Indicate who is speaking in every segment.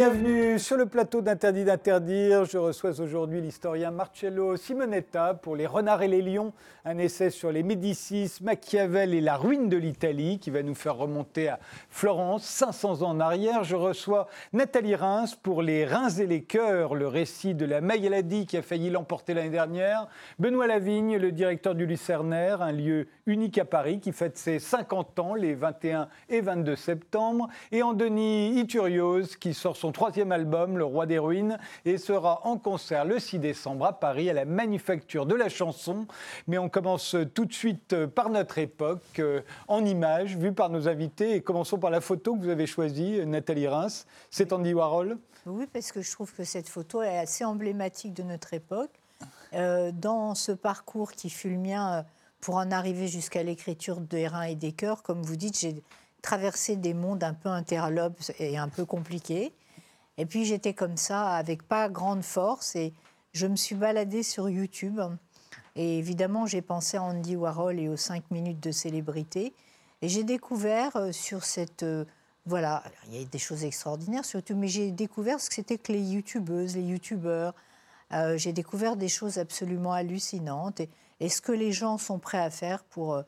Speaker 1: Bienvenue sur le plateau d'Interdit d'interdire. Je reçois aujourd'hui l'historien Marcello Simonetta pour Les Renards et les Lions, un essai sur les Médicis, Machiavel et la ruine de l'Italie qui va nous faire remonter à Florence, 500 ans en arrière. Je reçois Nathalie Reims pour Les Reins et les Cœurs, le récit de la maladie qui a failli l'emporter l'année dernière. Benoît Lavigne, le directeur du Lucernaire, un lieu unique à Paris qui fête ses 50 ans les 21 et 22 septembre. Et Andoni Iturios qui sort son troisième album, Le Roi des Ruines, et sera en concert le 6 décembre à Paris à la Manufacture de la Chanson. Mais on commence tout de suite par notre époque, euh, en images, vues par nos invités. Et commençons par la photo que vous avez choisie, Nathalie Reims. C'est Andy Warhol
Speaker 2: Oui, parce que je trouve que cette photo est assez emblématique de notre époque. Euh, dans ce parcours qui fut le mien euh, pour en arriver jusqu'à l'écriture de Reins et des Cœurs, comme vous dites, j'ai traversé des mondes un peu interlopes et un peu compliqués. Et puis j'étais comme ça, avec pas grande force, et je me suis baladée sur YouTube. Et évidemment, j'ai pensé à Andy Warhol et aux 5 minutes de célébrité. Et j'ai découvert euh, sur cette. Euh, voilà, il y a des choses extraordinaires surtout, mais j'ai découvert ce que c'était que les youtubeuses, les youtubeurs. Euh, j'ai découvert des choses absolument hallucinantes et, et, ce que les gens sont prêts à faire pour,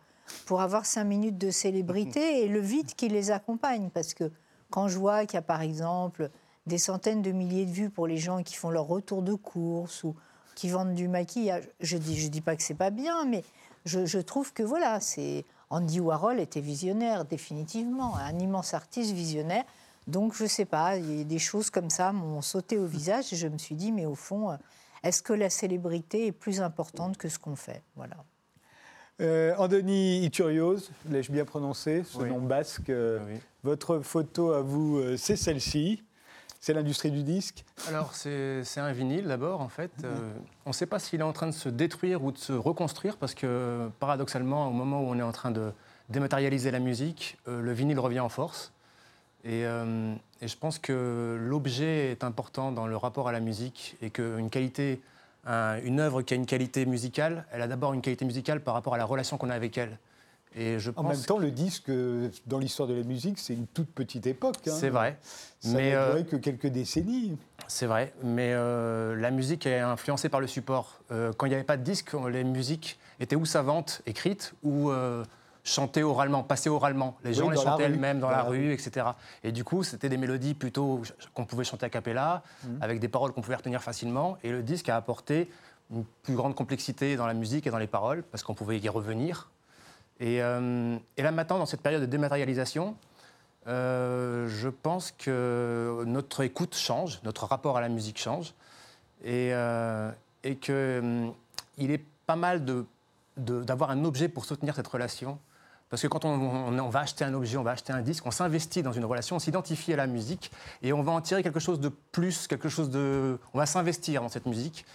Speaker 2: pour avoir 5 minutes de célébrité et le vide qui les accompagne. Parce que quand je vois qu'il y a par exemple des centaines de milliers de vues pour les gens qui font leur retour de course ou qui vendent du maquillage. Je dis, je dis pas que c'est pas bien, mais je, trouve que voilà, c'est Andy Warhol était visionnaire définitivement, un immense artiste visionnaire. Donc je sais pas, il y a des choses comme ça m'ont sauté au visage et je me suis dit, mais au fond, est-ce que la célébrité est plus importante que ce qu'on fait? Voilà.
Speaker 1: Euh, Andoni Iturios, l'ai-je bien prononcé, ce nom basque. Euh, votre photo à vous, euh, c'est celle-ci. C'est l'industrie du disque
Speaker 3: Alors, c'est un vinyle d'abord, en fait. Euh, on ne sait pas s'il est en train de se détruire ou de se reconstruire, parce que paradoxalement, au moment où on est en train de dématérialiser la musique, euh, le vinyle revient en force. Euh, et, je pense que l'objet est important dans le rapport à la musique et qu'une qualité, une œuvre qui a une qualité musicale, elle a d'abord une qualité musicale par rapport à la relation qu'on a avec elle
Speaker 1: en même temps, le disque, dans l'histoire de la musique, c'est une toute petite époque.
Speaker 3: Hein. C'est vrai.
Speaker 1: Ça n'a euh, que quelques décennies.
Speaker 3: C'est vrai, mais euh, la musique est influencée par le support. Euh, quand il n'y avait pas de disque, les musiques étaient ou savantes, écrites, ou chantées oralement, passées oralement. Les gens les chantaient elles-mêmes dans, la, rue, etc. Et du coup, c'était des mélodies plutôt qu'on pouvait chanter a cappella, mhm. avec des paroles qu'on pouvait retenir facilement. Et le disque a apporté une plus grande complexité dans la musique et dans les paroles, parce qu'on pouvait y revenir euh, et, là maintenant, dans cette période de dématérialisation, euh, je pense que notre écoute change, notre rapport à la musique change, et, euh, et qu'il est pas mal d'avoir un objet pour soutenir cette relation. Parce que quand on, on, va acheter un objet, on va acheter un disque, on s'investit dans une relation, on s'identifie à la musique et on va en tirer quelque chose de plus, quelque chose de. On va s'investir dans cette musique,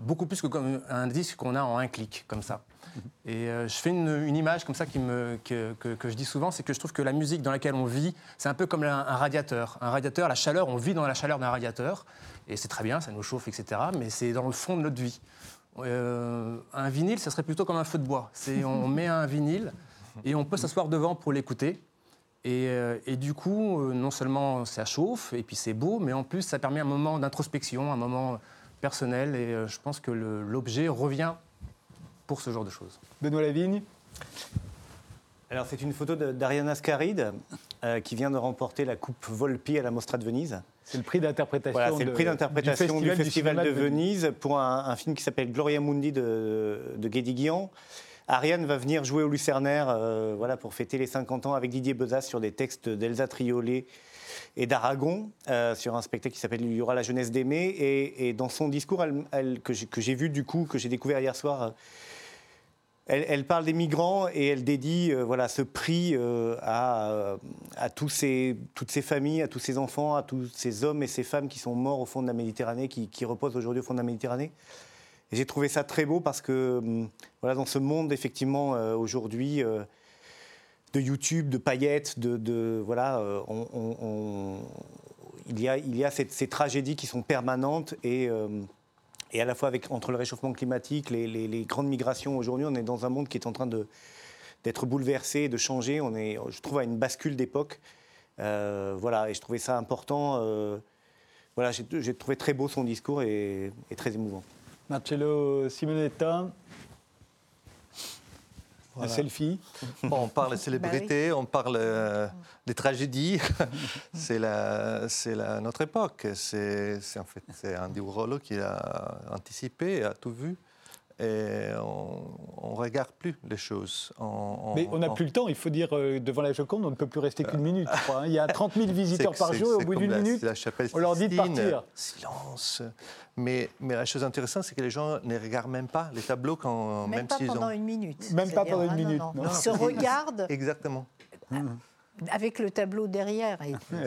Speaker 3: beaucoup plus que comme un disque qu'on a en un clic, comme ça. Et euh, je fais une, image comme ça qui me, que, que, je dis souvent, c'est que je trouve que la musique dans laquelle on vit, c'est un peu comme un, radiateur. Un radiateur, la chaleur, on vit dans la chaleur d'un radiateur, et c'est très bien, ça nous chauffe, etc. Mais c'est dans le fond de notre vie. Euh, un vinyle, ça serait plutôt comme un feu de bois. C'est, on met un vinyle et on peut s'asseoir devant pour l'écouter. Et, euh, et, du coup, non seulement ça chauffe, et puis c'est beau, mais en plus ça permet un moment d'introspection, un moment personnel. Et je pense que l'objet revient pour ce genre de choses.
Speaker 1: Benoît Lavigne
Speaker 4: alors c'est une photo d'Ariana Scaride euh, qui vient de remporter la coupe Volpi à la Mostra de Venise.
Speaker 1: C'est le prix d'interprétation.
Speaker 4: Voilà, c'est le prix d'interprétation du Festival, de, Venise, pour un, film qui s'appelle Gloria Mundi de, de Guédiguian. Ariane va venir jouer au Lucernaire euh, voilà, pour fêter les 50 ans avec Didier Bezas sur des textes d'Elsa Triolet et d'Aragon, euh, sur un spectacle qui s'appelle Il y aura la jeunesse d'aimer. Et, dans son discours, que j'ai vu du coup, que j'ai découvert hier soir elle, parle des migrants et elle dédie euh, voilà, ce prix euh, à, à tous ces, toutes ces familles, à tous ces enfants, à tous ces hommes et ces femmes qui sont morts au fond de la Méditerranée, qui, reposent aujourd'hui au fond de la Méditerranée. J'ai trouvé ça très beau parce que hum, voilà, dans ce monde, effectivement, euh, aujourd'hui, de YouTube, de paillettes, de, voilà, il y a, il y a ces tragédies qui sont permanentes et et à la fois avec, entre le réchauffement climatique, les, grandes migrations aujourd'hui, on est dans un monde qui est en train d'être bouleversé, de changer. On est, je trouve, à une bascule d'époque. voilà, et je trouvais ça important. voilà, j'ai trouvé très beau son discours et très émouvant.
Speaker 1: Marcello Simonetta, la selfie.
Speaker 5: Bon, on parle de célébrité, bah on parle euh, des tragédies. c'est la, la, notre époque. C'est en fait c'est Andy Warhol qui a anticipé, a tout vu et on ne regarde plus les choses.
Speaker 1: Mais on n'a plus le temps, il faut dire, euh, devant la Joconde, on ne peut plus rester qu'une minute, je crois. Hein. Il y a 30 000 visiteurs par jour, et au bout d'une minute, on leur dit de partir.
Speaker 5: Silence. Mais, mais la chose intéressante, c'est que les gens ne regardent même pas les tableaux quand
Speaker 2: même, même pas pendant une minute.
Speaker 1: Même pas pendant une ah, minute.
Speaker 2: Ils se regardent.
Speaker 5: Exactement.
Speaker 2: Ah avec le tableau derrière.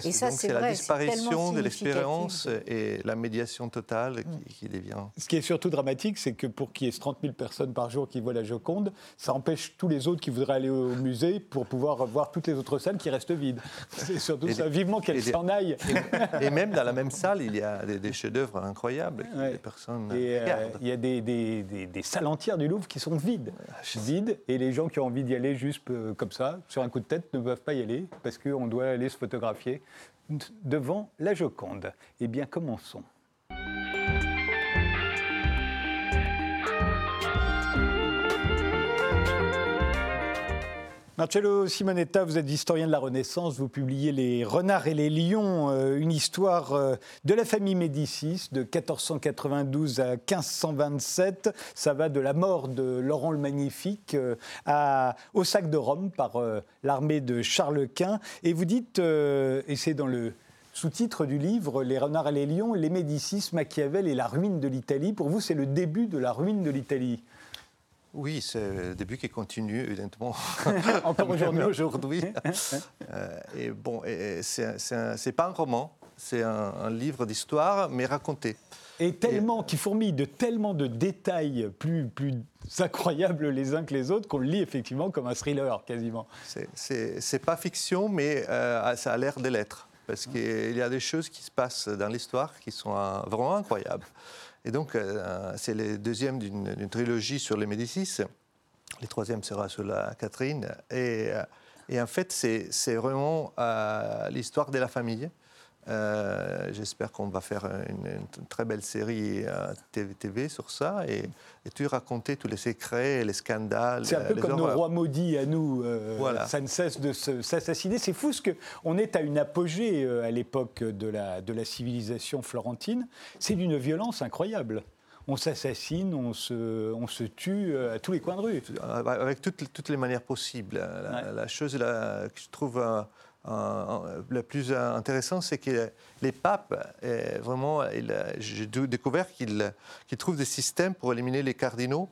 Speaker 2: Et, ça, c'est
Speaker 5: la disparition de l'expérience et la médiation totale qui, mm. devient.
Speaker 1: Ce qui est surtout dramatique, c'est que pour qu'il y ait 30 000 personnes par jour qui voient la Joconde, ça empêche tous les autres qui voudraient aller au musée pour pouvoir voir toutes les autres salles qui restent vides. C'est surtout ça. Vivement qu'elles s'en aillent.
Speaker 5: Et, même dans la même salle, il y a des, chefs-d'œuvre incroyables. Ouais. personnes
Speaker 1: euh, il y a des, des, salles entières du Louvre qui sont vides, vides, et les gens qui ont envie d'y aller juste euh, comme ça, sur un coup de tête, ne peuvent pas y aller parce qu'on doit aller se photographier devant la Joconde. Eh bien, commençons. Marcello Simonetta, vous êtes historien de la Renaissance, vous publiez Les Renards et les Lions, euh, une histoire euh, de la famille Médicis de 1492 à 1527. Ça va de la mort de Laurent le Magnifique euh, au sac de Rome par l'armée de Charles Quint. Et vous dites, et c'est dans le sous-titre du livre, Les Renards et les Lions, les Médicis, Machiavel et la ruine de l'Italie. Pour vous, c'est le début de la ruine de l'Italie.
Speaker 5: Oui, c'est le début qui continue, évidemment.
Speaker 1: Encore aujourd'hui.
Speaker 5: aujourd'hui. euh, et bon, c'est pas un roman, c'est un, livre d'histoire, mais raconté.
Speaker 1: Et tellement, qui fourmille de tellement de détails plus, plus incroyables les uns que les autres, qu'on le lit effectivement comme un thriller, quasiment.
Speaker 5: C'est pas fiction, mais euh, ça a l'air de l'être. Parce qu'il y a des choses qui se passent dans l'histoire qui sont euh, vraiment incroyables. Et donc, euh, c'est le deuxième d'une trilogie sur les Médicis. Le troisième sera sur la Catherine. Et, euh, et en fait, c'est vraiment euh, l'histoire de la famille. Euh, j'espère qu'on va faire une, très belle série TV, TV sur ça et, et, tu raconter tous les secrets, les scandales.
Speaker 1: C'est un peu comme nos rois maudits à nous. voilà. Ça ne cesse de s'assassiner. C'est fou ce qu'on est à une apogée à l'époque de la, de la civilisation florentine. C'est d'une violence incroyable on s'assassine, on se, on se tue à tous les coins de rue.
Speaker 5: Avec toutes, toutes les manières possibles. La, chose que je trouve le plus intéressant, c'est que les papes, vraiment, j'ai découvert qu'ils trouvent des systèmes pour éliminer les cardinaux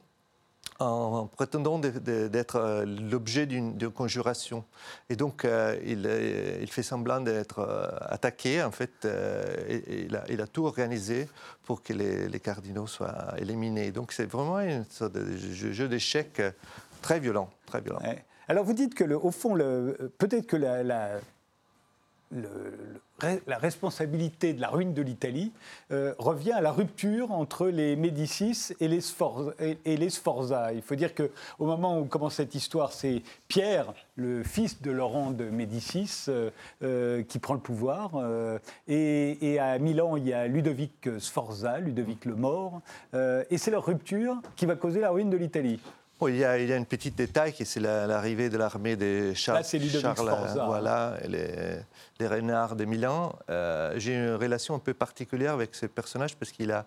Speaker 5: en prétendant d'être euh, l'objet d'une conjuration. Et donc, euh, euh, il, fait semblant d'être attaqué, en fait, et, il, a, tout organisé pour que les, cardinaux soient éliminés. Donc, c'est vraiment un sorte de jeu, d'échecs très violent, très violent.
Speaker 1: Alors, vous dites que, au fond, peut-être que la, responsabilité de la ruine de l'Italie euh, revient à la rupture entre les Médicis et les, Sforza. Il faut dire qu'au moment où commence cette histoire, c'est Pierre, le fils de Laurent de Médicis, euh, euh, qui prend le pouvoir. Et, et, à Milan, il y a Ludovic Sforza, Ludovic le Mort. et c'est leur rupture qui va causer la ruine de l'Italie
Speaker 5: il, y a, il y a un petit détail qui c'est l'arrivée de l'armée de Charles, Charles voilà, les, les, renards de Milan. Euh, j'ai une relation un peu particulière avec ce personnage parce qu'il a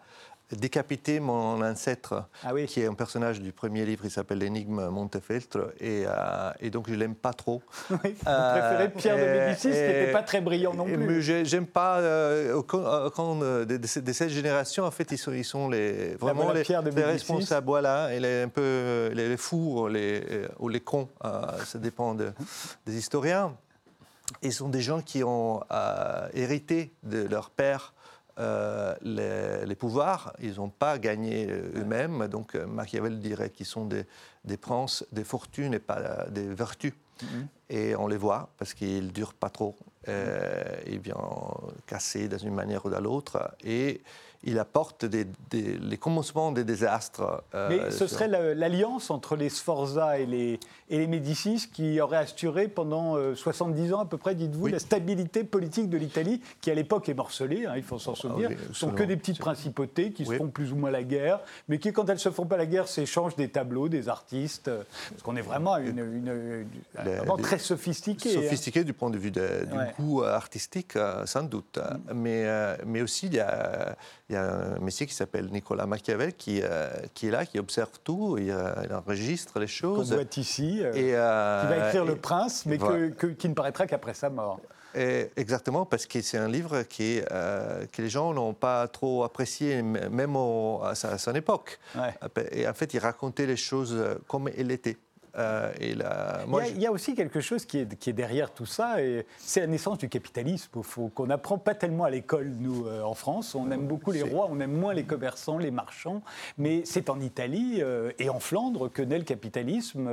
Speaker 5: décapité mon ancêtre, ah qui est un personnage du premier livre, il s'appelle L'énigme Montefeltro, et, euh, et, donc je l'aime pas trop.
Speaker 1: Oui, vous préférez Pierre de Médicis, qui n'était pas très brillant non plus.
Speaker 5: J'aime pas, euh, quand, de, de, cette génération, en fait, ils sont, ils sont les, vraiment les, les, responsables, voilà, et les, un peu les, fous les, ou les cons, euh, ça dépend des historiens. Ils sont des gens qui ont hérité de leur père euh, les, pouvoirs, ils n'ont pas gagné euh, eux-mêmes. Donc euh, Machiavel dirait qu'ils sont des, des, princes des fortunes et pas des vertus. Mhm. Et on les voit parce qu'ils ne durent pas trop. Euh, il vient casser d'une manière ou d'une autre. Et il apporte des, les commencements des désastres.
Speaker 1: Euh, Mais ce serait l'alliance entre les Sforza et les, et les Médicis qui aurait assuré pendant 70 euh, ans à peu près, dites-vous, la stabilité politique de l'Italie, qui à l'époque est morcelée, hein, il faut s'en souvenir. Ah ce sont que des petites principautés qui se font plus ou moins la guerre, mais qui, quand elles ne se font pas la guerre, s'échangent des tableaux, des artistes, euh, parce qu'on est vraiment, une, vraiment très sophistiqué.
Speaker 5: Hein. Sophistiqué du point de vue du goût artistique, sans doute. Mm. Mais, mais aussi, il y a il y a un monsieur qui s'appelle Nicolas Machiavel qui, euh, qui est là, qui observe tout, il, euh, enregistre les choses.
Speaker 1: Qu'on voit ici, euh, qui va écrire Le Prince, mais qui ne paraîtra qu'après sa mort.
Speaker 5: Exactement, parce que c'est un livre qui, que les gens n'ont pas trop apprécié, même à, son époque. Et en fait, il racontait les choses comme elles étaient.
Speaker 1: Euh, et il, y a, aussi quelque chose qui est, qui est derrière tout ça, et c'est la naissance du capitalisme, qu'on n'apprend pas tellement à l'école, nous, euh, en France. On aime beaucoup les rois, on aime moins les commerçants, les marchands, mais c'est en Italie euh, et en Flandre que naît le capitalisme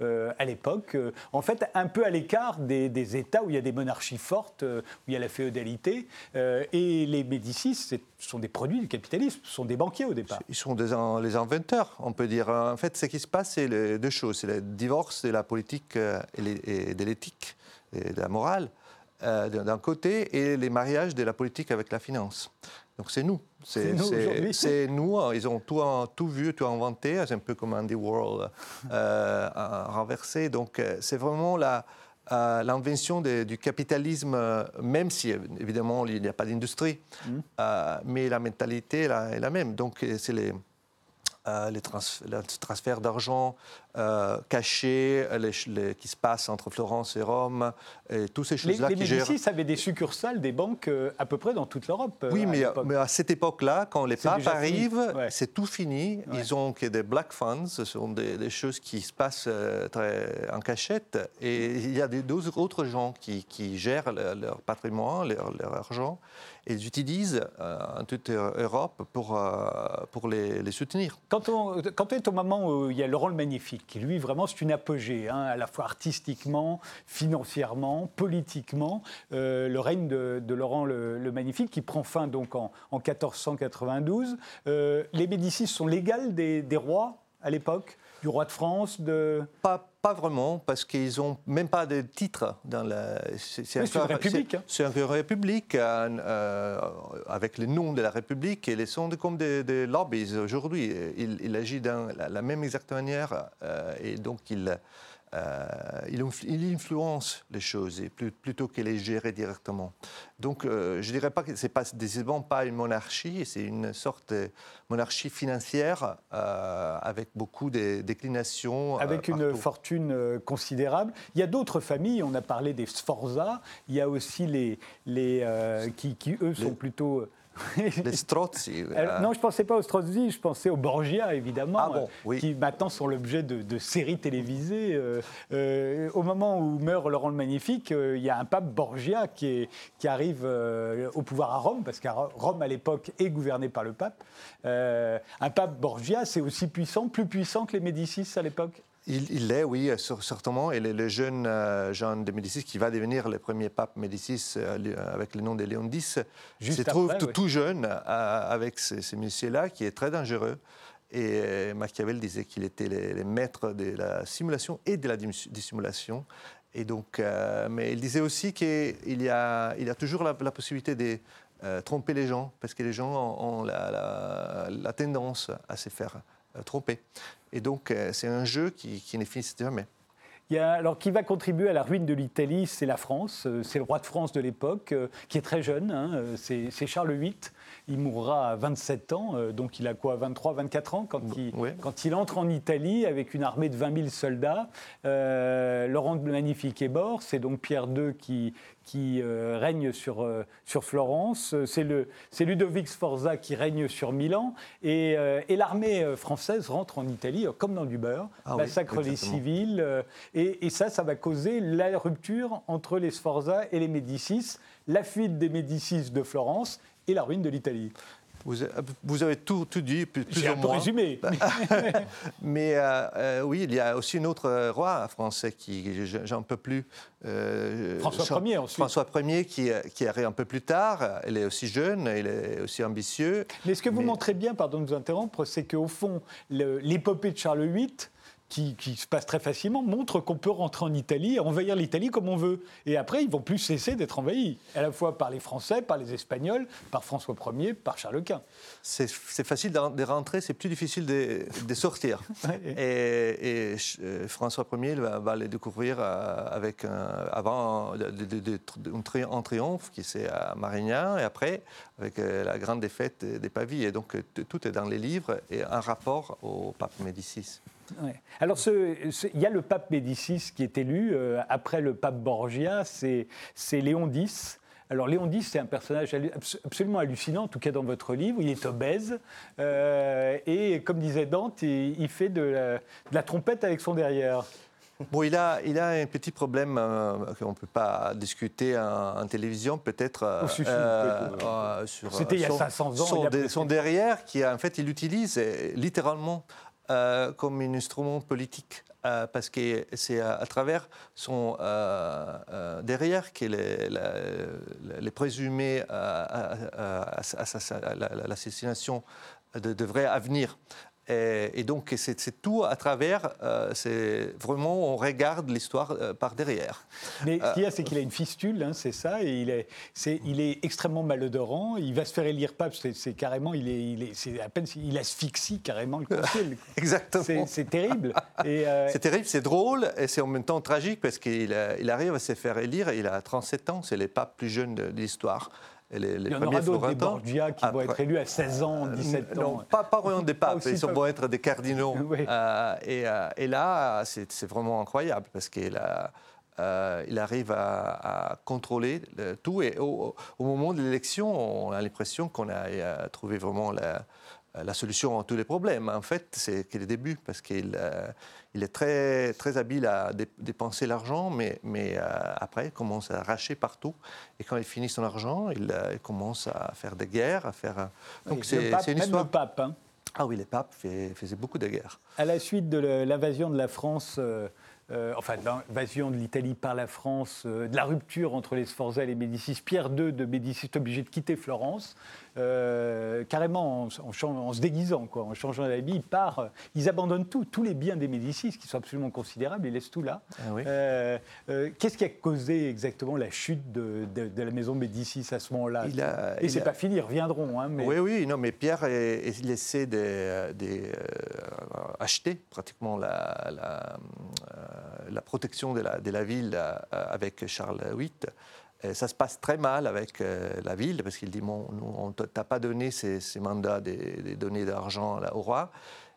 Speaker 1: à l'époque, en fait, un peu à l'écart des, États où il y a des monarchies fortes, où il y a la féodalité, et les Médicis, ce sont des produits du capitalisme, ce sont des banquiers au départ.
Speaker 5: Ils sont des, les inventeurs, on peut dire. En fait, ce qui se passe, c'est deux choses divorce de la politique euh, et de l'éthique et de la morale euh, d'un côté et les mariages de la politique avec la finance. Donc c'est nous. C'est nous, hein. Ils ont tout, tout, vu, tout inventé. C'est un peu comme Andy World euh, renversé. Donc c'est vraiment l'invention du capitalisme, même si évidemment il n'y a pas d'industrie, mmh. mais la mentalité est la même. Donc c'est les euh, les, transferts d'argent euh, cachés les, qui se passent entre Florence et Rome, et toutes ces choses-là
Speaker 1: gèrent... Les Médicis avaient des succursales, des banques euh, à peu près dans toute l'Europe.
Speaker 5: Oui, mais, mais, à cette époque-là, quand les papes arrivent, c'est tout fini. Ils ont que des black funds, ce sont des, choses qui se passent très en cachette. Et il y a d'autres autres gens qui, gèrent leur, patrimoine, leur, leur argent ils utilisent euh, toute Europe pour, euh, pour les, soutenir.
Speaker 1: Quand on, est au moment où il y a le rôle magnifique, qui lui vraiment c'est une apogée, hein, à la fois artistiquement, financièrement, politiquement, euh, le règne de, Laurent le, Magnifique qui prend fin donc en, en 1492. les Médicis sont légales des rois à l'époque du roi de France de...
Speaker 5: Pas, pas vraiment, parce qu'ils n'ont même pas de titre dans la...
Speaker 1: C'est une république.
Speaker 5: C'est une république euh, avec le nom de la république et les sont comme des, lobbies aujourd'hui. Il, il, agit dans la, même exacte manière euh, et donc il... Euh, il, influence les choses plutôt que les gérer directement. Donc, euh, je ne dirais pas que ce n'est pas, décidément pas une monarchie, c'est une sorte de monarchie financière euh, avec beaucoup de déclinations.
Speaker 1: Avec une fortune considérable. Il y a d'autres familles, on a parlé des Sforza, il y a aussi les, les qui, qui, eux, sont plutôt
Speaker 5: les Strozzi.
Speaker 1: Euh. Non, je ne pensais pas aux Strozzi, je pensais aux Borgia, évidemment, ah qui maintenant sont l'objet de, séries télévisées. Euh, euh, au moment où meurt Laurent le Magnifique, il y a un pape Borgia qui, qui arrive au pouvoir à Rome, parce que Rome, à l'époque, est gouvernée par le pape. un pape Borgia, c'est aussi puissant, plus puissant que les Médicis à l'époque?
Speaker 5: Il l'est, oui, certainement. Et le, jeune euh, Jean de Médicis, qui va devenir le premier pape Médicis euh, avec le nom de Léon X, se trouve tout, jeune euh, avec ce, monsieur-là, qui est très dangereux. Et Machiavel disait qu'il était le, maître de la simulation et de la dissimulation. Et donc, mais il disait aussi qu'il y a, il y a toujours la, possibilité de tromper les gens, parce que les gens ont, la, tendance à se faire tromper. Et donc, euh, c'est un jeu qui, qui ne finit jamais.
Speaker 1: Il y a, alors, qui va contribuer à la ruine de l'Italie C'est la France, euh, c'est le roi de France de l'époque, euh, qui est très jeune, hein, c'est Charles VIII. Il mourra à 27 ans, donc il a quoi, 23, 24 ans, quand il, quand il entre en Italie avec une armée de 20 000 soldats. Laurent le Magnifique est mort, c'est donc Pierre II qui, qui euh, règne sur, euh, sur Florence, c'est Ludovic Sforza qui règne sur Milan, et, euh, et l'armée française rentre en Italie comme dans du beurre, ah massacre les civils, et, et, ça, ça va causer la rupture entre les Sforza et les Médicis, la fuite des Médicis de Florence et la ruine de l'Italie.
Speaker 5: Vous, avez tout, tout dit, plus, ou moins.
Speaker 1: résumé.
Speaker 5: Mais euh, euh, oui, il y a aussi un autre roi français qui, j'en peux plus.
Speaker 1: François Ier, ensuite.
Speaker 5: François Ier, qui, qui arrive un peu plus tard. Il est aussi jeune, il est aussi ambitieux.
Speaker 1: Mais ce que vous montrez bien, pardon de vous interrompre, c'est qu'au fond, l'épopée de Charles VIII qui, se passe très facilement, montre qu'on peut rentrer en Italie et envahir l'Italie comme on veut. Et après, ils vont plus cesser d'être envahis, à la fois par les Français, par les Espagnols, par François Ier, par Charles Quint.
Speaker 5: C'est facile de rentrer, c'est plus difficile de, sortir. et, euh, François Ier va, va les découvrir euh, avec un, avant un triomphe qui c'est à Marignan, et après avec euh, la grande défaite des Pavis. Et donc tout est dans les livres et un rapport au pape Médicis.
Speaker 1: Alors, il y a le pape Médicis qui est élu. Euh, après le pape Borgia, c'est Léon X. Alors Léon X, c'est un personnage absolument hallucinant, en tout cas dans votre livre. Il est obèse euh, et, comme disait Dante, il, fait de la, trompette avec son derrière.
Speaker 5: Bon, il a, il a un petit problème euh, qu'on ne peut pas discuter en, télévision, peut-être.
Speaker 1: C'était il y a 500 ans.
Speaker 5: Son, son derrière, qui en fait, il utilise littéralement euh, comme un instrument politique, euh, parce que c'est à, travers son euh, derrière que les, les, présumés l'assassination devraient venir. Et, donc, c'est tout à travers, euh, c'est vraiment, on regarde l'histoire euh, par derrière.
Speaker 1: Mais ce qu'il y a, c'est qu'il a une fistule, hein, c'est ça, et il est, est, il est extrêmement malodorant. Il va se faire élire pape, c'est carrément, il est, il est, c'est à peine, il asphyxie carrément le concile.
Speaker 5: Exactement.
Speaker 1: C'est terrible.
Speaker 5: Euh, c'est terrible, c'est drôle, et c'est en même temps tragique, parce qu'il il arrive à se faire élire, il a 37 ans, c'est les papes plus jeunes de l'histoire.
Speaker 1: Les, les Il y en aura d'autres, des Borgia qui vont être élus à 16 ans, 17
Speaker 5: ans. Non, pas, pas vraiment des papes, ils vont être des cardinaux. Euh, et, euh, et, là, c'est vraiment incroyable parce qu'il euh, il arrive à, contrôler tout. Et au, moment de l'élection, on a l'impression qu'on a, trouvé vraiment la, la, solution à tous les problèmes. En fait, c'est le début, parce qu'il il est très, très habile à dépenser l'argent, mais, mais euh, après, il commence à arracher partout. Et quand il finit son argent, il, euh, commence à faire des guerres, à faire. Euh,
Speaker 1: donc c'est une histoire. le pape. Hein.
Speaker 5: Ah oui, les papes faisaient beaucoup de guerres.
Speaker 1: À la suite de l'invasion de la France. enfin, l'invasion de l'Italie par la France, de la rupture entre les Sforza et les Médicis, Pierre II de Médicis est obligé de quitter Florence. Euh, carrément en, se déguisant, quoi, en changeant d'habit, ils partent, ils abandonnent tout, tous les biens des Médicis, qui sont absolument considérables, ils laissent tout là. Ah euh, euh, qu'est-ce qui a causé exactement la chute de, la maison Médicis à ce moment-là? Et c'est pas fini, ils reviendront. Hein,
Speaker 5: mais... Oui, oui, non, mais Pierre a laissé des, acheter pratiquement la, la, protection de la, de la ville avec Charles VIII ça se passe très mal avec euh, la ville parce qu'il dit bon, on t'a pas donné ces, mandats des, données d'argent au roi.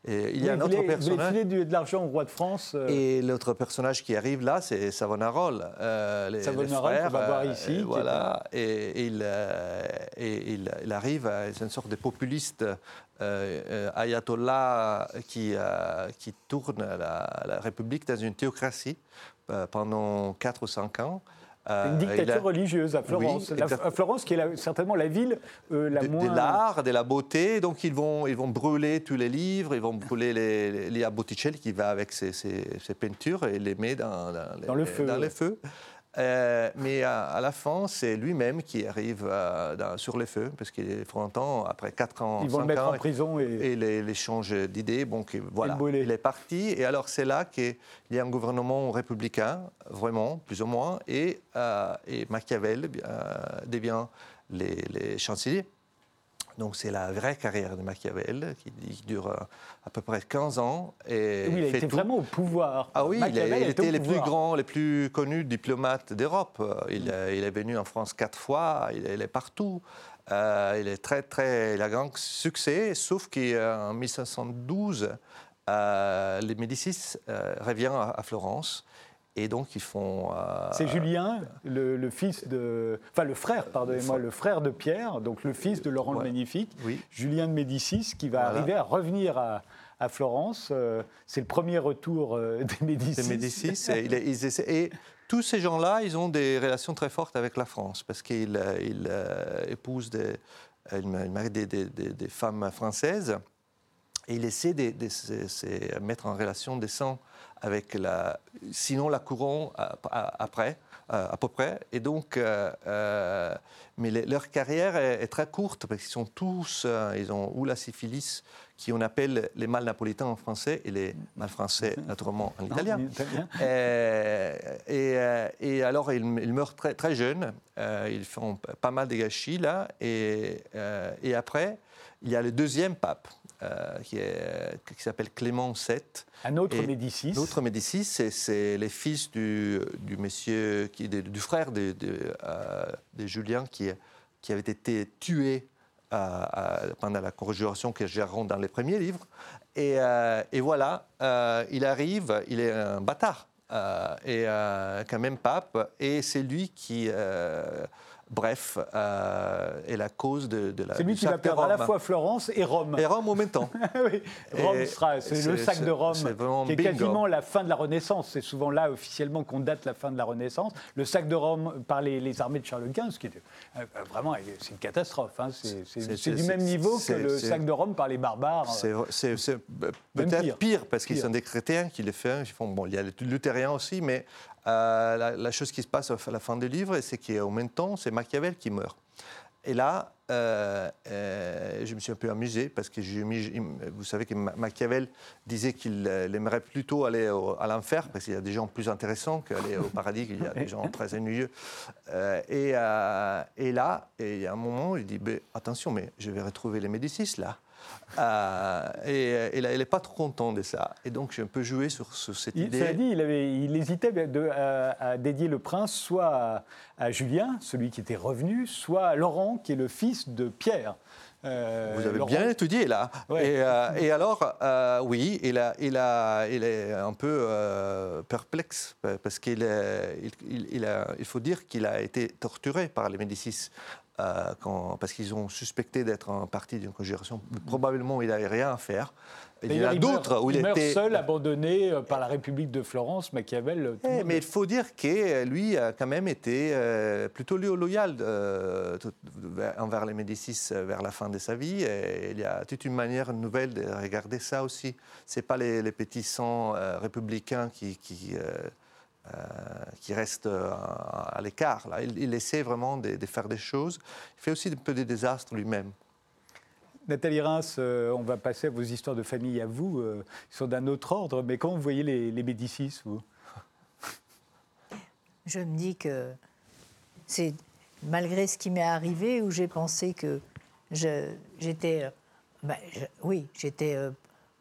Speaker 1: Et il y a un autre personnage. Vous de, de l'argent au roi de France.
Speaker 5: Euh. Et l'autre personnage qui arrive là, c'est Savonarola.
Speaker 1: Euh, les, Savonarola, les frères, va voir ici.
Speaker 5: voilà. Et, il, et il, arrive, c'est une sorte de populiste ayatollah qui, qui tourne la, la République dans une théocratie pendant 4 ou 5 ans.
Speaker 1: Euh, une dictature religieuse à Florence. à Florence, qui est certainement la ville euh, la moins.
Speaker 5: De l'art, de la beauté. Donc, ils vont, ils vont brûler tous les livres, ils vont brûler les, les, Botticelli qui va avec ses, peintures et les met dans, dans, le feu. Dans les feux. Euh, mais à, la fin, c'est lui-même qui arrive euh, sur les feux, parce qu'il est temps, après 4 ans,
Speaker 1: Ils vont le mettre en prison
Speaker 5: et, et change d'idée. Bon, voilà, il est parti. Et alors, c'est là qu'il y a un gouvernement républicain, vraiment, plus ou moins, et, euh, et Machiavel devient les, les chanceliers. Donc c'est la vraie carrière de Machiavel qui, dure euh, à peu près 15 ans.
Speaker 1: Et oui, il a été vraiment au pouvoir.
Speaker 5: Ah oui, il, a, était les plus grands, les plus connus diplomates d'Europe. Il, mm. il, est venu en France quatre fois, il, est partout. Euh, il est très, très, il a grand succès, sauf qu'en 1512, euh, les Médicis revient à Florence et donc ils font.
Speaker 1: Euh, c'est Julien, le, fils de, enfin le frère, pardonnez-moi, le frère de Pierre, donc le fils de Laurent le Magnifique, Julien de Médicis, qui va arriver à revenir à, Florence. Euh, c'est le premier retour euh, des Médicis.
Speaker 5: Des Médicis, et, et, tous ces gens-là, ils ont des relations très fortes avec la France parce qu'ils épousent des femmes françaises. Et il essaie de, mettre en relation des sangs avec la, sinon la couronne après, à peu près. Et donc, mais leur carrière est, très courte parce qu'ils sont tous, ils ont ou la syphilis, qui on appelle les mâles napolitains en français et les mâles français naturellement en italien. Euh, et, euh, et, alors ils, meurent très, très jeunes, euh, ils font pas mal de gâchis là, et, et après il y a le deuxième pape qui, qui s'appelle Clément VII.
Speaker 1: Un autre Médicis.
Speaker 5: L'autre Médicis, c'est les fils du, du monsieur, qui, du frère de, de, de Julien qui, qui avait été tué pendant la conjuration que gérons dans les premiers livres. Et, euh, voilà, euh, il arrive, il est un bâtard, euh, et quand même pape, et c'est lui qui bref, euh, est la cause de, la.
Speaker 1: C'est lui qui va perdre à la fois Florence et Rome.
Speaker 5: Et Rome en même temps.
Speaker 1: oui, Rome sera, c'est le sac de Rome, qui est quasiment la fin de la Renaissance. C'est souvent là officiellement qu'on date la fin de la Renaissance. Le sac de Rome par les, armées de Charles Quint, ce qui est euh, vraiment c'est une catastrophe. Hein. C'est du même niveau que le sac de Rome par les barbares.
Speaker 5: C'est peut-être pire. parce qu'ils sont des chrétiens qui. Ils font bon, il y a les luthériens aussi, mais euh, la, chose qui se passe à la fin du livre, c'est qu'en même temps, c'est Machiavel qui meurt. Et là, euh, euh, je me suis un peu amusé parce que vous savez que Machiavel disait qu'il aimerait plutôt aller à l'enfer parce qu'il y a des gens plus intéressants qu'aller au paradis, qu'il y a des gens très ennuyeux. et, et, là, il y a un moment, il dit ben, attention, mais je vais retrouver les Médicis là. Euh, et, il n'est pas trop content de ça. Et donc, j'ai un peu joué sur, cette idée.
Speaker 1: Il, dit, il, avait, il hésitait de, à, dédier le prince soit à, Julien, celui qui était revenu, soit à Laurent, qui est le fils de Pierre.
Speaker 5: Euh, Vous avez bien étudié là. Et, euh, et, alors, oui, il, a, il, a, il est un peu perplexe parce qu'il il, il, il, faut dire qu'il a été torturé par les Médicis. Euh, parce qu'ils ont suspecté d'être un parti d'une conjuration. Probablement, il n'avait rien à faire.
Speaker 1: Il y en a d'autres où il, il meurt seul, abandonné euh, par la République de Florence, Machiavel.
Speaker 5: Eh, mais il faut dire que lui a quand même été euh, plutôt loyal envers les Médicis vers la fin de sa vie. Et il y a toute une manière nouvelle de regarder ça aussi. Ce pas les, les petits sangs républicains qui, qui euh, qui reste euh, à, l'écart. Il, essaie vraiment de, faire des choses. Il fait aussi un peu des désastres lui-même.
Speaker 1: Nathalie Reims, euh, on va passer à vos histoires de famille à vous. ils sont d'un autre ordre, mais comment vous voyez les, les Médicis, vous?
Speaker 2: Je me dis que c'est malgré ce qui m'est arrivé, où j'ai pensé que j'étais. Ben, oui, j'étais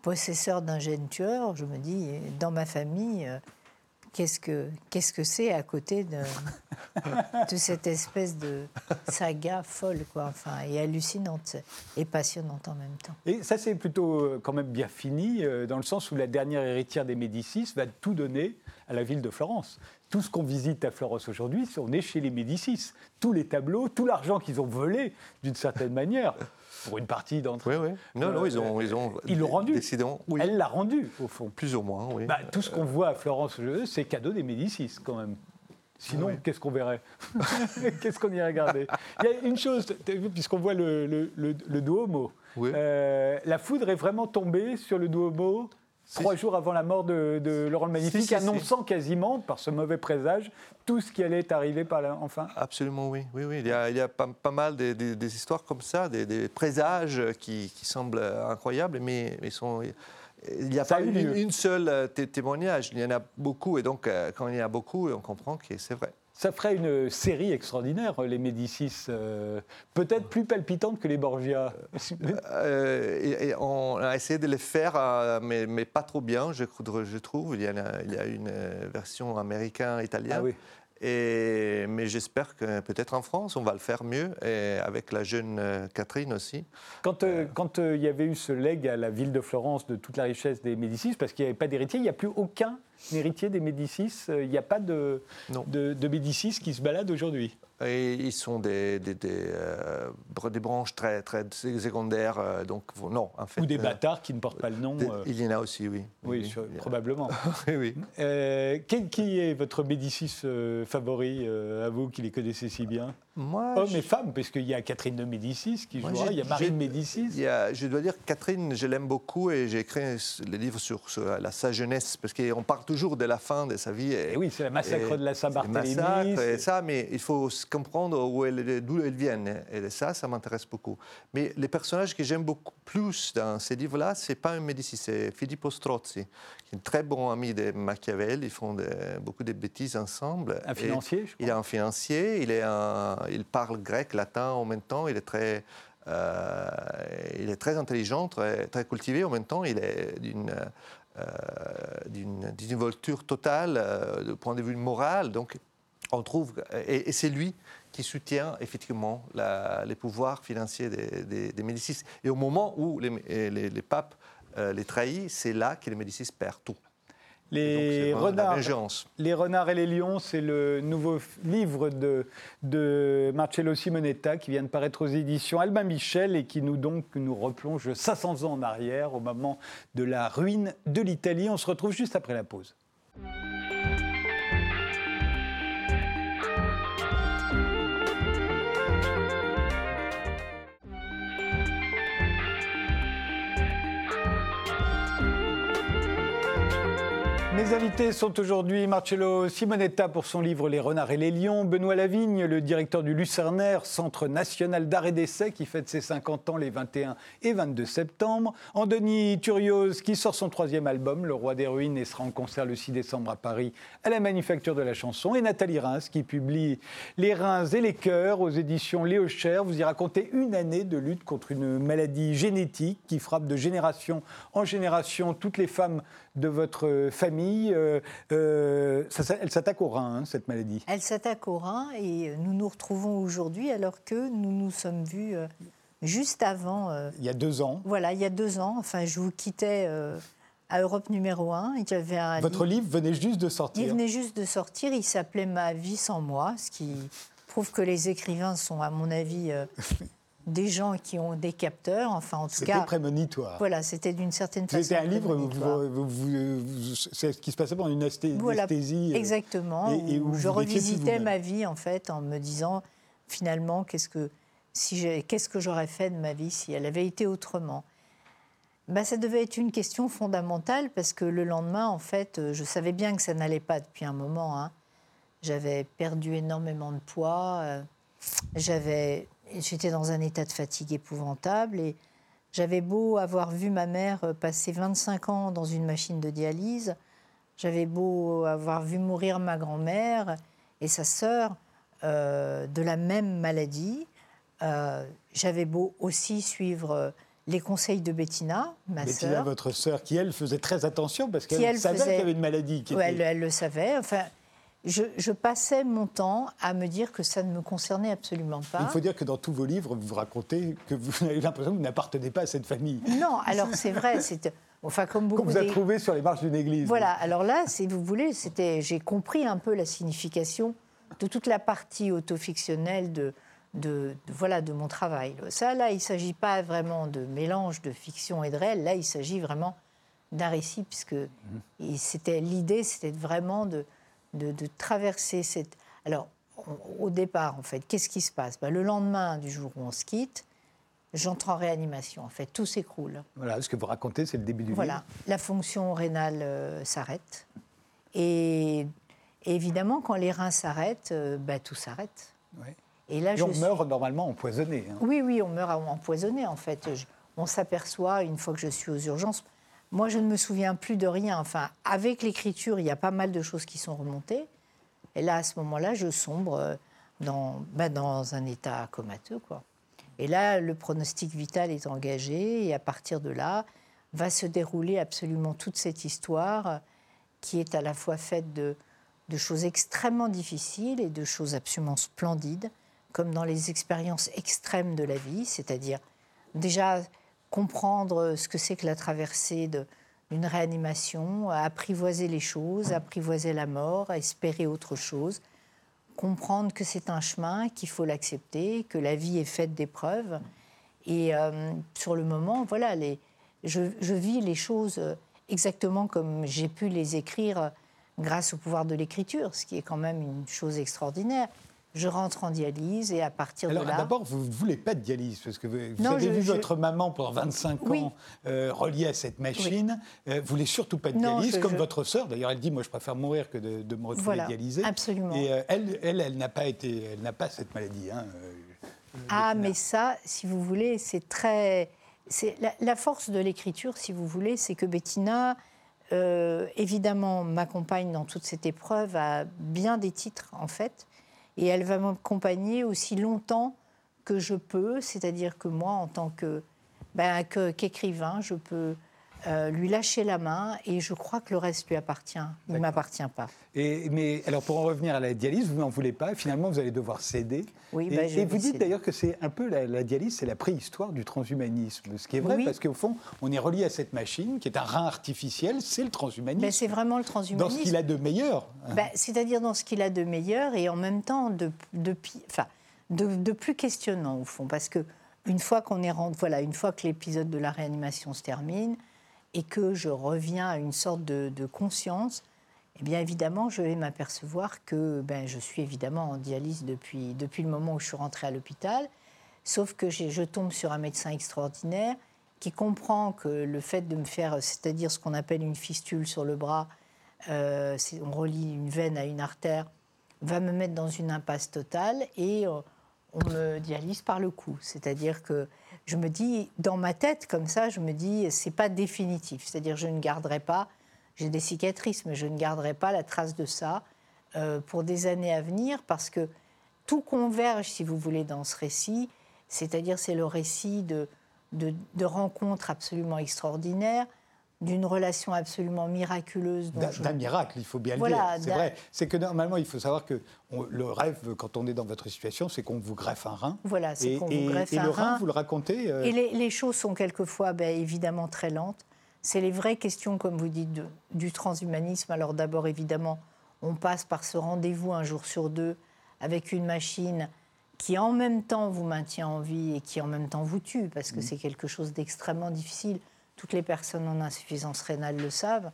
Speaker 2: possesseur d'un gène tueur. Je me dis, dans ma famille, qu'est-ce que qu'est-ce que c'est à côté de, de, cette espèce de saga folle quoi. Enfin et hallucinante et passionnante en même temps.
Speaker 1: Et ça c'est plutôt euh, quand même bien fini euh, dans le sens où la dernière héritière des Médicis va tout donner à la ville de Florence. Tout ce qu'on visite à Florence aujourd'hui, on est chez les Médicis. Tous les tableaux, tout l'argent qu'ils ont volé, d'une certaine manière, pour une partie d'entre eux.
Speaker 5: Oui, oui. Non, non, ils ont, ils ont
Speaker 1: ils l'ont rendu.
Speaker 5: Oui.
Speaker 1: Elle l'a rendu, au fond.
Speaker 5: Plus ou moins, oui.
Speaker 1: Bah, tout ce qu'on voit à Florence, c'est cadeau des Médicis, quand même. Sinon, qu'est-ce qu'on verrait Qu'est-ce qu'on irait regarder? Il y a une chose, puisqu'on voit le, le, le, Duomo. Euh, la foudre est vraiment tombée sur le Duomo trois jours avant la mort de, Laurent le Magnifique, annonçant quasiment, par ce mauvais présage, tout ce qui allait arriver par là, enfin
Speaker 5: Absolument, oui. oui, oui. Il y a, il y a pas, mal des, histoires comme ça, des, présages qui, semblent incroyables, mais ils sont... Il n'y a pas une, une, seule témoignage, il y en a beaucoup, et donc euh, quand il y en a beaucoup, on comprend que c'est vrai.
Speaker 1: Ça ferait une série extraordinaire, les Médicis, euh, peut-être plus palpitante que les Borgia.
Speaker 5: Euh, et, on a essayé de les faire, euh, mais, mais, pas trop bien, je, je trouve. Il y, a, il y a une version américaine-italienne. Ah oui. Et, mais j'espère que peut-être en France, on va le faire mieux, et avec la jeune Catherine aussi.
Speaker 1: Quand, quand il y avait eu ce legs à la ville de Florence de toute la richesse des Médicis, parce qu'il n'y avait pas d'héritier, il n'y a plus aucun héritier des Médicis. Euh, il n'y a pas de, de, Médicis qui se baladent aujourd'hui.
Speaker 5: Et ils sont des, des, des, euh, des, branches très, très secondaires, euh, donc non, en fait.
Speaker 1: Ou des bâtards qui ne portent pas le nom.
Speaker 5: il y en a aussi, oui.
Speaker 1: Oui, probablement.
Speaker 5: oui,
Speaker 1: qui, qui, est votre Médicis favori, à vous qui les connaissez si bien? Moi, Hommes et femmes, puisqu'il y a Catherine de Médicis qui jouera, il y a Marie de Médicis.
Speaker 5: je dois dire, Catherine, je l'aime beaucoup et j'ai écrit le livre sur, la, sa jeunesse, parce qu'on parle toujours de la fin de sa vie.
Speaker 1: Et, oui, c'est le massacre de la Saint-Barthélemy.
Speaker 5: et ça, mais il faut comprendre d'où elle, d'où elle vient. Et ça, ça m'intéresse beaucoup. Mais les personnages que j'aime beaucoup plus dans ces livres-là, c'est pas un Médicis, c'est Filippo Strozzi, qui est un très bon ami de Machiavel. Ils font beaucoup de bêtises ensemble.
Speaker 1: Un financier, je crois.
Speaker 5: Il est un financier, il est un il parle grec, latin en même temps. Il est très, euh, il est très intelligent, très, cultivé. En même temps, il est d'une euh, volture totale euh, du point de vue moral. Donc, on trouve, et, c'est lui qui soutient effectivement les pouvoirs financiers des, Médicis. Et au moment où les, papes les trahissent, c'est là que les Médicis perdent tout.
Speaker 1: Les renards, les renards et les lions, c'est le nouveau livre de, de, Marcello Simonetta qui vient de paraître aux éditions Albin Michel et qui nous donc nous replonge 500 ans en arrière au moment de la ruine de l'Italie. On se retrouve juste après la pause. Mes invités sont aujourd'hui Marcello Simonetta pour son livre Les renards et les lions, Benoît Lavigne, le directeur du Lucernaire, Centre national d'art et d'essai, qui fête ses 50 ans les 21 et 22 septembre, Andoni Turios, qui sort son troisième album, Le Roi des Ruines, et sera en concert le 6 décembre à Paris à la Manufacture de la Chanson, et Nathalie Reims, qui publie Les reins et les cœurs aux éditions Léo Cher. Vous y racontez une année de lutte contre une maladie génétique qui frappe de génération en génération toutes les femmes de votre famille. Euh, euh, elle s'attaque au rein, hein, cette maladie.
Speaker 2: Elle s'attaque au rein et nous nous retrouvons aujourd'hui alors que nous nous sommes vus euh, juste avant.
Speaker 1: il y a deux ans.
Speaker 2: Voilà, il y a deux ans. Enfin, je vous quittais à Europe numéro 1.
Speaker 1: un Votre livre venait juste de sortir.
Speaker 2: Il venait juste de sortir. Il s'appelait Ma vie sans moi, ce qui prouve que les écrivains sont, à mon avis, des gens qui ont des capteurs, enfin en tout cas.
Speaker 1: C'était prémonitoire.
Speaker 2: Voilà, c'était d'une certaine façon.
Speaker 1: C'était un livre, c'est ce qui se passait pendant une anesthésie.
Speaker 2: Euh, exactement. Et, où, je revisitais ma vie en fait en me disant finalement qu'est-ce que si qu'est-ce que j'aurais fait de ma vie si elle avait été autrement? Bah, ça devait être une question fondamentale parce que le lendemain, en fait, je savais bien que ça n'allait pas depuis un moment. Hein. J'avais perdu énormément de poids. Euh, j'avais J'étais dans un état de fatigue épouvantable et j'avais beau avoir vu ma mère euh, passer 25 ans dans une machine de dialyse, j'avais beau avoir vu mourir ma grand-mère et sa sœur euh, de la même maladie, euh, j'avais beau aussi suivre les conseils de Bettina, ma
Speaker 1: Bettina,
Speaker 2: sœur.
Speaker 1: votre sœur, qui elle faisait très attention parce qu'elle savait qu'il y avait une maladie.
Speaker 2: Qui elle, elle, le savait. Enfin, je, passais mon temps à me dire que ça ne me concernait absolument pas.
Speaker 1: Il faut dire que dans tous vos livres, vous racontez que vous avez l'impression que vous n'appartenez pas à cette famille.
Speaker 2: Non, alors c'est vrai, c'est enfin comme beaucoup.
Speaker 1: Qu'on vous a trouvé sur les marches d'une église.
Speaker 2: Voilà, alors là, si vous voulez, c'était, j'ai compris un peu la signification de toute la partie autofictionnelle de, de, voilà, de mon travail. Ça, là, il ne s'agit pas vraiment de mélange de fiction et de réel. Là, il s'agit vraiment d'un récit, puisque mmh. c'était l'idée, c'était vraiment de de, traverser cette... Alors, au départ, en fait, qu'est-ce qui se passe? Ben, Le lendemain du jour où on se quitte, j'entre en réanimation. En fait, tout s'écroule.
Speaker 1: Voilà, ce que vous racontez, c'est le début du
Speaker 2: Voilà, la fonction rénale euh, s'arrête. Et, évidemment, quand les reins s'arrêtent, euh, ben, tout s'arrête.
Speaker 1: Et là, on meurt normalement empoisonné. Hein.
Speaker 2: Oui, oui, on meurt empoisonné, en fait. on s'aperçoit, une fois que je suis aux urgences, moi, je ne me souviens plus de rien. Enfin, avec l'écriture, il y a pas mal de choses qui sont remontées. Et là, à ce moment-là, je sombre euh, dans, ben, dans un état comateux. Quoi. Et là, le pronostic vital est engagé. Et à partir de là, va se dérouler absolument toute cette histoire qui est à la fois faite de, de choses extrêmement difficiles et de choses absolument splendides, comme dans les expériences extrêmes de la vie, c'est-à-dire déjà comprendre ce que c'est que la traversée d'une réanimation, apprivoiser les choses, apprivoiser la mort, espérer autre chose, comprendre que c'est un chemin, qu'il faut l'accepter, que la vie est faite d'épreuves. Et euh, sur le moment, voilà, les, je, vis les choses exactement comme j'ai pu les écrire grâce au pouvoir de l'écriture, ce qui est quand même une chose extraordinaire. Je rentre en dialyse et à partir de là.
Speaker 1: D'abord, vous ne voulez pas de dialyse parce que vous, avez vu votre maman pendant 25 ans euh, reliée à cette machine. Vous ne voulez surtout pas de dialyse, comme votre sœur. D'ailleurs, elle dit Moi, je préfère mourir que de, me retrouver
Speaker 2: voilà,
Speaker 1: dialysée.
Speaker 2: Absolument.
Speaker 1: Et elle, elle, elle n'a pas, été, elle n'a pas cette maladie. Hein,
Speaker 2: ah, mais ça, si vous voulez, c'est très. C'est la, force de l'écriture, si vous voulez, c'est que Bettina, euh, évidemment, m'accompagne dans toute cette épreuve à bien des titres, en fait. Et elle va m'accompagner aussi longtemps que je peux, c'est-à-dire que moi, en tant ben, qu'écrivain, je peux euh, lui lâcher la main et je crois que le reste lui appartient. Il ne m'appartient pas.
Speaker 1: Et, mais alors pour en revenir à la dialyse, vous n'en voulez pas. Finalement, vous allez devoir céder.
Speaker 2: Oui,
Speaker 1: et,
Speaker 2: bah,
Speaker 1: vous dites d'ailleurs que c'est un peu la, dialyse, c'est la préhistoire du transhumanisme. Ce qui est vrai parce qu'au fond, on est relié à cette machine qui est un rein artificiel. C'est le transhumanisme.
Speaker 2: Mais c'est vraiment le transhumanisme.
Speaker 1: Dans ce qu'il a de meilleur.
Speaker 2: Bah, c'est-à-dire dans ce qu'il a de meilleur et en même temps de, de, enfin, de, plus questionnant au fond, parce que une fois qu'on est voilà, une fois que l'épisode de la réanimation se termine et que je reviens à une sorte de, conscience, eh bien évidemment, je vais m'apercevoir que ben, je suis évidemment en dialyse depuis, depuis le moment où je suis rentrée à l'hôpital, sauf que je tombe sur un médecin extraordinaire qui comprend que le fait de me faire, c'est-à-dire ce qu'on appelle une fistule sur le bras, euh, on relie une veine à une artère, va me mettre dans une impasse totale et euh, on me dialyse par le cou. C'est-à-dire que je me dis, dans ma tête, comme ça, je me dis, c'est pas définitif. C'est-à-dire, je ne garderai pas, j'ai des cicatrices, mais je ne garderai pas la trace de ça euh, pour des années à venir, parce que tout converge, si vous voulez, dans ce récit. C'est-à-dire, c'est le récit de, de, de rencontres absolument extraordinaires, d'une relation absolument miraculeuse.
Speaker 1: D'un miracle, il faut bien le dire. C'est vrai. C'est que normalement, il faut savoir que le rêve, quand on est dans votre situation, c'est qu'on vous greffe un rein.
Speaker 2: Voilà, c'est qu'on vous greffe
Speaker 1: et
Speaker 2: un
Speaker 1: le
Speaker 2: rein.
Speaker 1: vous le racontez.
Speaker 2: Euh, et les, choses sont quelquefois, ben, évidemment, très lentes. C'est les vraies questions, comme vous dites, du transhumanisme. Alors d'abord, évidemment, on passe par ce rendez-vous un jour sur deux avec une machine qui en même temps vous maintient en vie et qui en même temps vous tue, parce que mmh. c'est quelque chose d'extrêmement difficile. Toutes les personnes en insuffisance rénale le savent.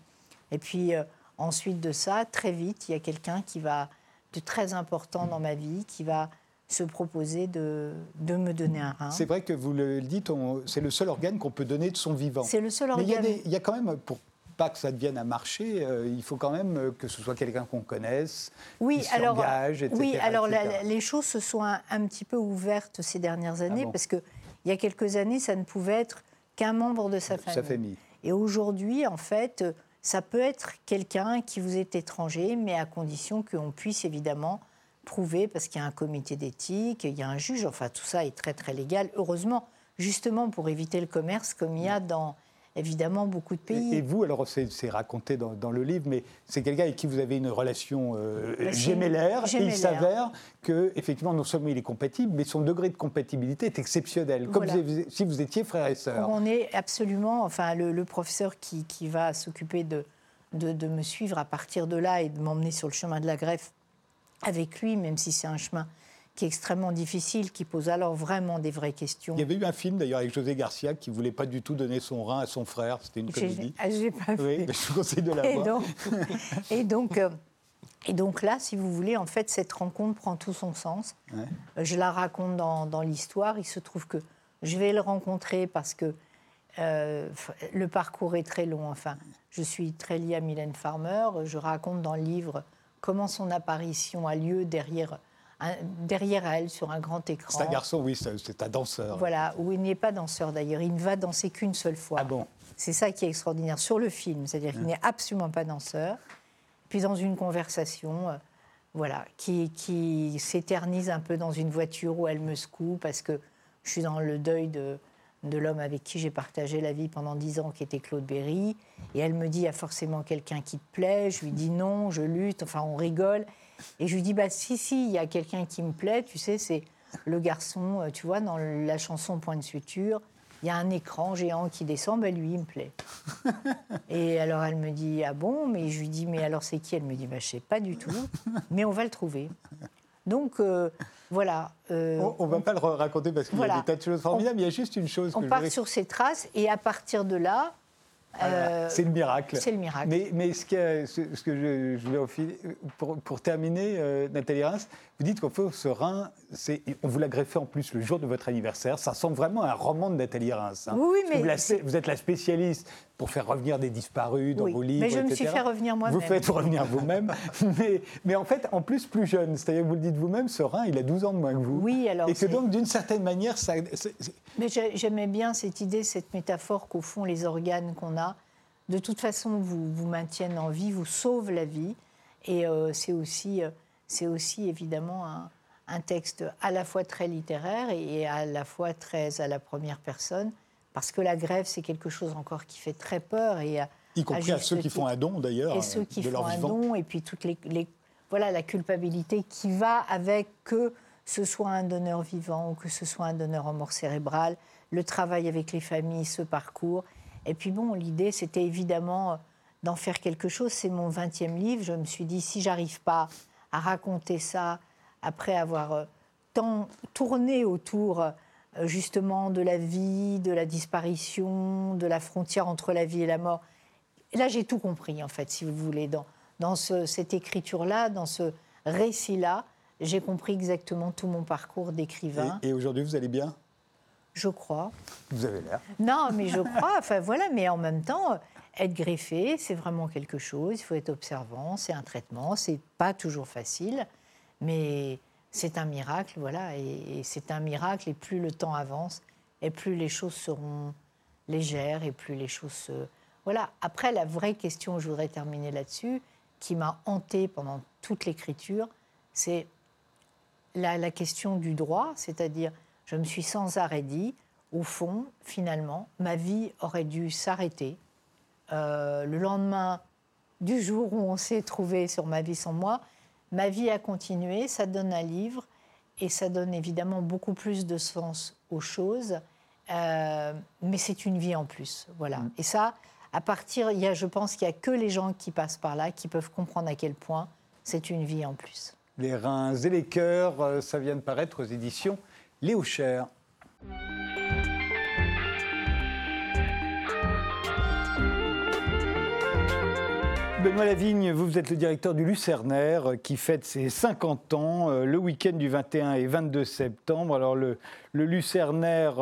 Speaker 2: Et puis euh, ensuite de ça, très vite, il y a quelqu'un qui va, de très important dans ma vie, qui va se proposer de, de me donner un rein.
Speaker 1: C'est vrai que vous le dites, c'est le seul organe qu'on peut donner de son vivant.
Speaker 2: C'est le seul organe.
Speaker 1: Mais il y, a quand même, pour pas que ça devienne un marché, euh, il faut quand même que ce soit quelqu'un qu'on connaisse,
Speaker 2: oui,
Speaker 1: qui
Speaker 2: alors,
Speaker 1: etc.
Speaker 2: Oui, alors les choses se sont un, petit peu ouvertes ces dernières années, ah parce qu'il y a quelques années, ça ne pouvait être qu'un membre de sa famille. Et aujourd'hui, en fait, ça peut être quelqu'un qui vous est étranger, mais à condition qu'on puisse évidemment prouver, parce qu'il y a un comité d'éthique, il y a un juge, enfin tout ça est très très légal, heureusement, justement pour éviter le commerce comme il y a dans évidemment beaucoup de pays.
Speaker 1: Et, vous, alors c'est raconté dans, le livre, mais c'est quelqu'un avec qui vous avez une relation euh, bah, gémellaire, et il s'avère que effectivement non seulement il est compatible, mais son degré de compatibilité est exceptionnel, comme si vous étiez frère et sœur.
Speaker 2: On est absolument, enfin le, professeur qui, va s'occuper de, de, de me suivre à partir de là et de m'emmener sur le chemin de la greffe avec lui, même si c'est un chemin qui est extrêmement difficile, qui pose alors vraiment des vraies questions.
Speaker 1: Il y avait eu un film d'ailleurs avec José Garcia qui ne voulait pas du tout donner son rein à son frère, c'était une comédie.
Speaker 2: Ah, j'ai pas vu.
Speaker 1: Oui, je vous conseille de la
Speaker 2: et voir. Donc, et, donc, euh, et donc là, si vous voulez, en fait, cette rencontre prend tout son sens. Euh, je la raconte dans, dans l'histoire. Il se trouve que je vais le rencontrer parce que euh, le parcours est très long. Enfin, je suis très liée à Mylène Farmer. Je raconte dans le livre comment son apparition a lieu derrière derrière elle sur un grand écran.
Speaker 1: C'est un garçon, oui, c'est un danseur.
Speaker 2: Voilà, où il n'est pas danseur d'ailleurs, il ne va danser qu'une seule fois.
Speaker 1: Ah bon?
Speaker 2: C'est ça qui est extraordinaire sur le film, c'est-à-dire qu'il n'est absolument pas danseur. Puis dans une conversation, euh, voilà, qui, qui s'éternise un peu dans une voiture où elle me secoue parce que je suis dans le deuil de, de l'homme avec qui j'ai partagé la vie pendant dix ans, qui était Claude Berry. Et elle me dit, il y a forcément quelqu'un qui te plaît. Je lui dis non, je lutte, enfin on rigole. Et je lui dis, bah si, si, il y a quelqu'un qui me plaît, tu sais, c'est le garçon, euh, tu vois, dans la chanson Point de suture, il y a un écran géant qui descend, ben lui, il me plaît. et alors elle me dit, ah bon? Mais je lui dis, mais alors c'est qui? Elle me dit, bah, je sais pas du tout, mais on va le trouver. Donc euh, voilà.
Speaker 1: Euh, on ne va pas le raconter parce qu'il y a des tas de choses formidables, il y a juste une chose.
Speaker 2: On part sur ces traces et à partir de là,
Speaker 1: Euh, c'est le miracle.
Speaker 2: C'est le miracle.
Speaker 1: Mais, mais ce, que, ce, que je, je voulais pour, pour terminer, euh, Nathalie Reims, vous dites qu'au fond, ce rein, on vous l'a greffé en plus le jour de votre anniversaire. Ça ressemble vraiment à un roman de Nathalie Reims.
Speaker 2: Hein. Oui, mais.
Speaker 1: Vous, êtes la spécialiste pour faire revenir des disparus dans vos livres.
Speaker 2: Mais je me suis fait revenir moi-même.
Speaker 1: Vous faites revenir vous-même. mais, mais, en fait, en plus, plus jeune. C'est-à-dire, vous le dites vous-même, ce rein, il a 12 ans de moins que vous.
Speaker 2: Oui, alors.
Speaker 1: Et que donc, d'une certaine manière, ça.
Speaker 2: Mais j'aimais bien cette idée, cette métaphore qu'au fond, les organes qu'on a, de toute façon, vous, vous maintiennent en vie, vous sauvent la vie. Et euh, c'est aussi, euh, c'est aussi évidemment un, un, texte à la fois très littéraire et à la fois très à la première personne, parce que la grève, c'est quelque chose encore qui fait très peur. Et
Speaker 1: y compris à, ceux qui font un don, d'ailleurs.
Speaker 2: Et ceux qui font un don, et puis toutes les, les, voilà, la culpabilité qui va avec que ce soit un donneur vivant ou que ce soit un donneur en mort cérébrale, le travail avec les familles, ce parcours. Et puis bon, l'idée, c'était évidemment d'en faire quelque chose. C'est mon 20e livre. Je me suis dit, si j'arrive pas à raconter ça après avoir euh, tant tourné autour euh, justement de la vie, de la disparition, de la frontière entre la vie et la mort, là j'ai tout compris en fait, si vous voulez, dans, dans cette écriture-là, dans ce récit-là, j'ai compris exactement tout mon parcours d'écrivain.
Speaker 1: Et, et aujourd'hui, vous allez bien?
Speaker 2: Je crois.
Speaker 1: Vous avez l'air.
Speaker 2: Non, mais je crois. Enfin voilà, mais en même temps, être greffé, c'est vraiment quelque chose. Il faut être observant, c'est un traitement, c'est pas toujours facile, mais c'est un miracle, voilà. Et, c'est un miracle. Et plus le temps avance, et plus les choses seront légères, et plus les choses se voilà. Après, la vraie question, je voudrais terminer là-dessus, qui m'a hantée pendant toute l'écriture, c'est la, la, question du droit, c'est-à-dire, je me suis sans arrêt dit, au fond, finalement, ma vie aurait dû s'arrêter euh, le lendemain du jour où on s'est trouvé sur Ma vie sans moi, ma vie a continué, ça donne un livre et ça donne évidemment beaucoup plus de sens aux choses, euh, mais c'est une vie en plus, voilà. Mm. Et ça, à partir, il y a, je pense qu'il n'y a que les gens qui passent par là qui peuvent comprendre à quel point c'est une vie en plus.
Speaker 1: Les reins et les cœurs, euh, ça vient de paraître aux éditions Léo Cher. Benoît Lavigne, vous, êtes le directeur du Lucernaire euh, qui fête ses 50 ans euh, le week-end du 21 et 22 septembre. Alors le, le Lucernaire,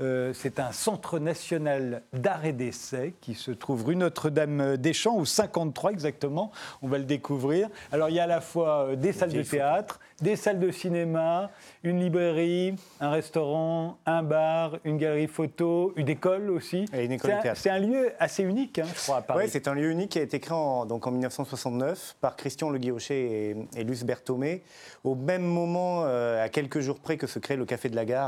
Speaker 1: euh, c'est un centre national d'art et d'essai qui se trouve rue Notre-Dame-des-Champs, au 53 exactement. On va le découvrir. Alors il y a à la fois des salles de théâtre, des salles de cinéma, une librairie, un restaurant, un bar, une galerie photo, une école aussi.
Speaker 4: Et une école de théâtre.
Speaker 1: C'est un lieu assez unique, hein, je crois, à Paris.
Speaker 4: Oui, c'est un lieu unique qui a été créé en, donc en 1969 par Christian Le Guillocher et, et Luce Berthomé, au même moment, euh, à quelques jours près que se crée le Café de la Gare.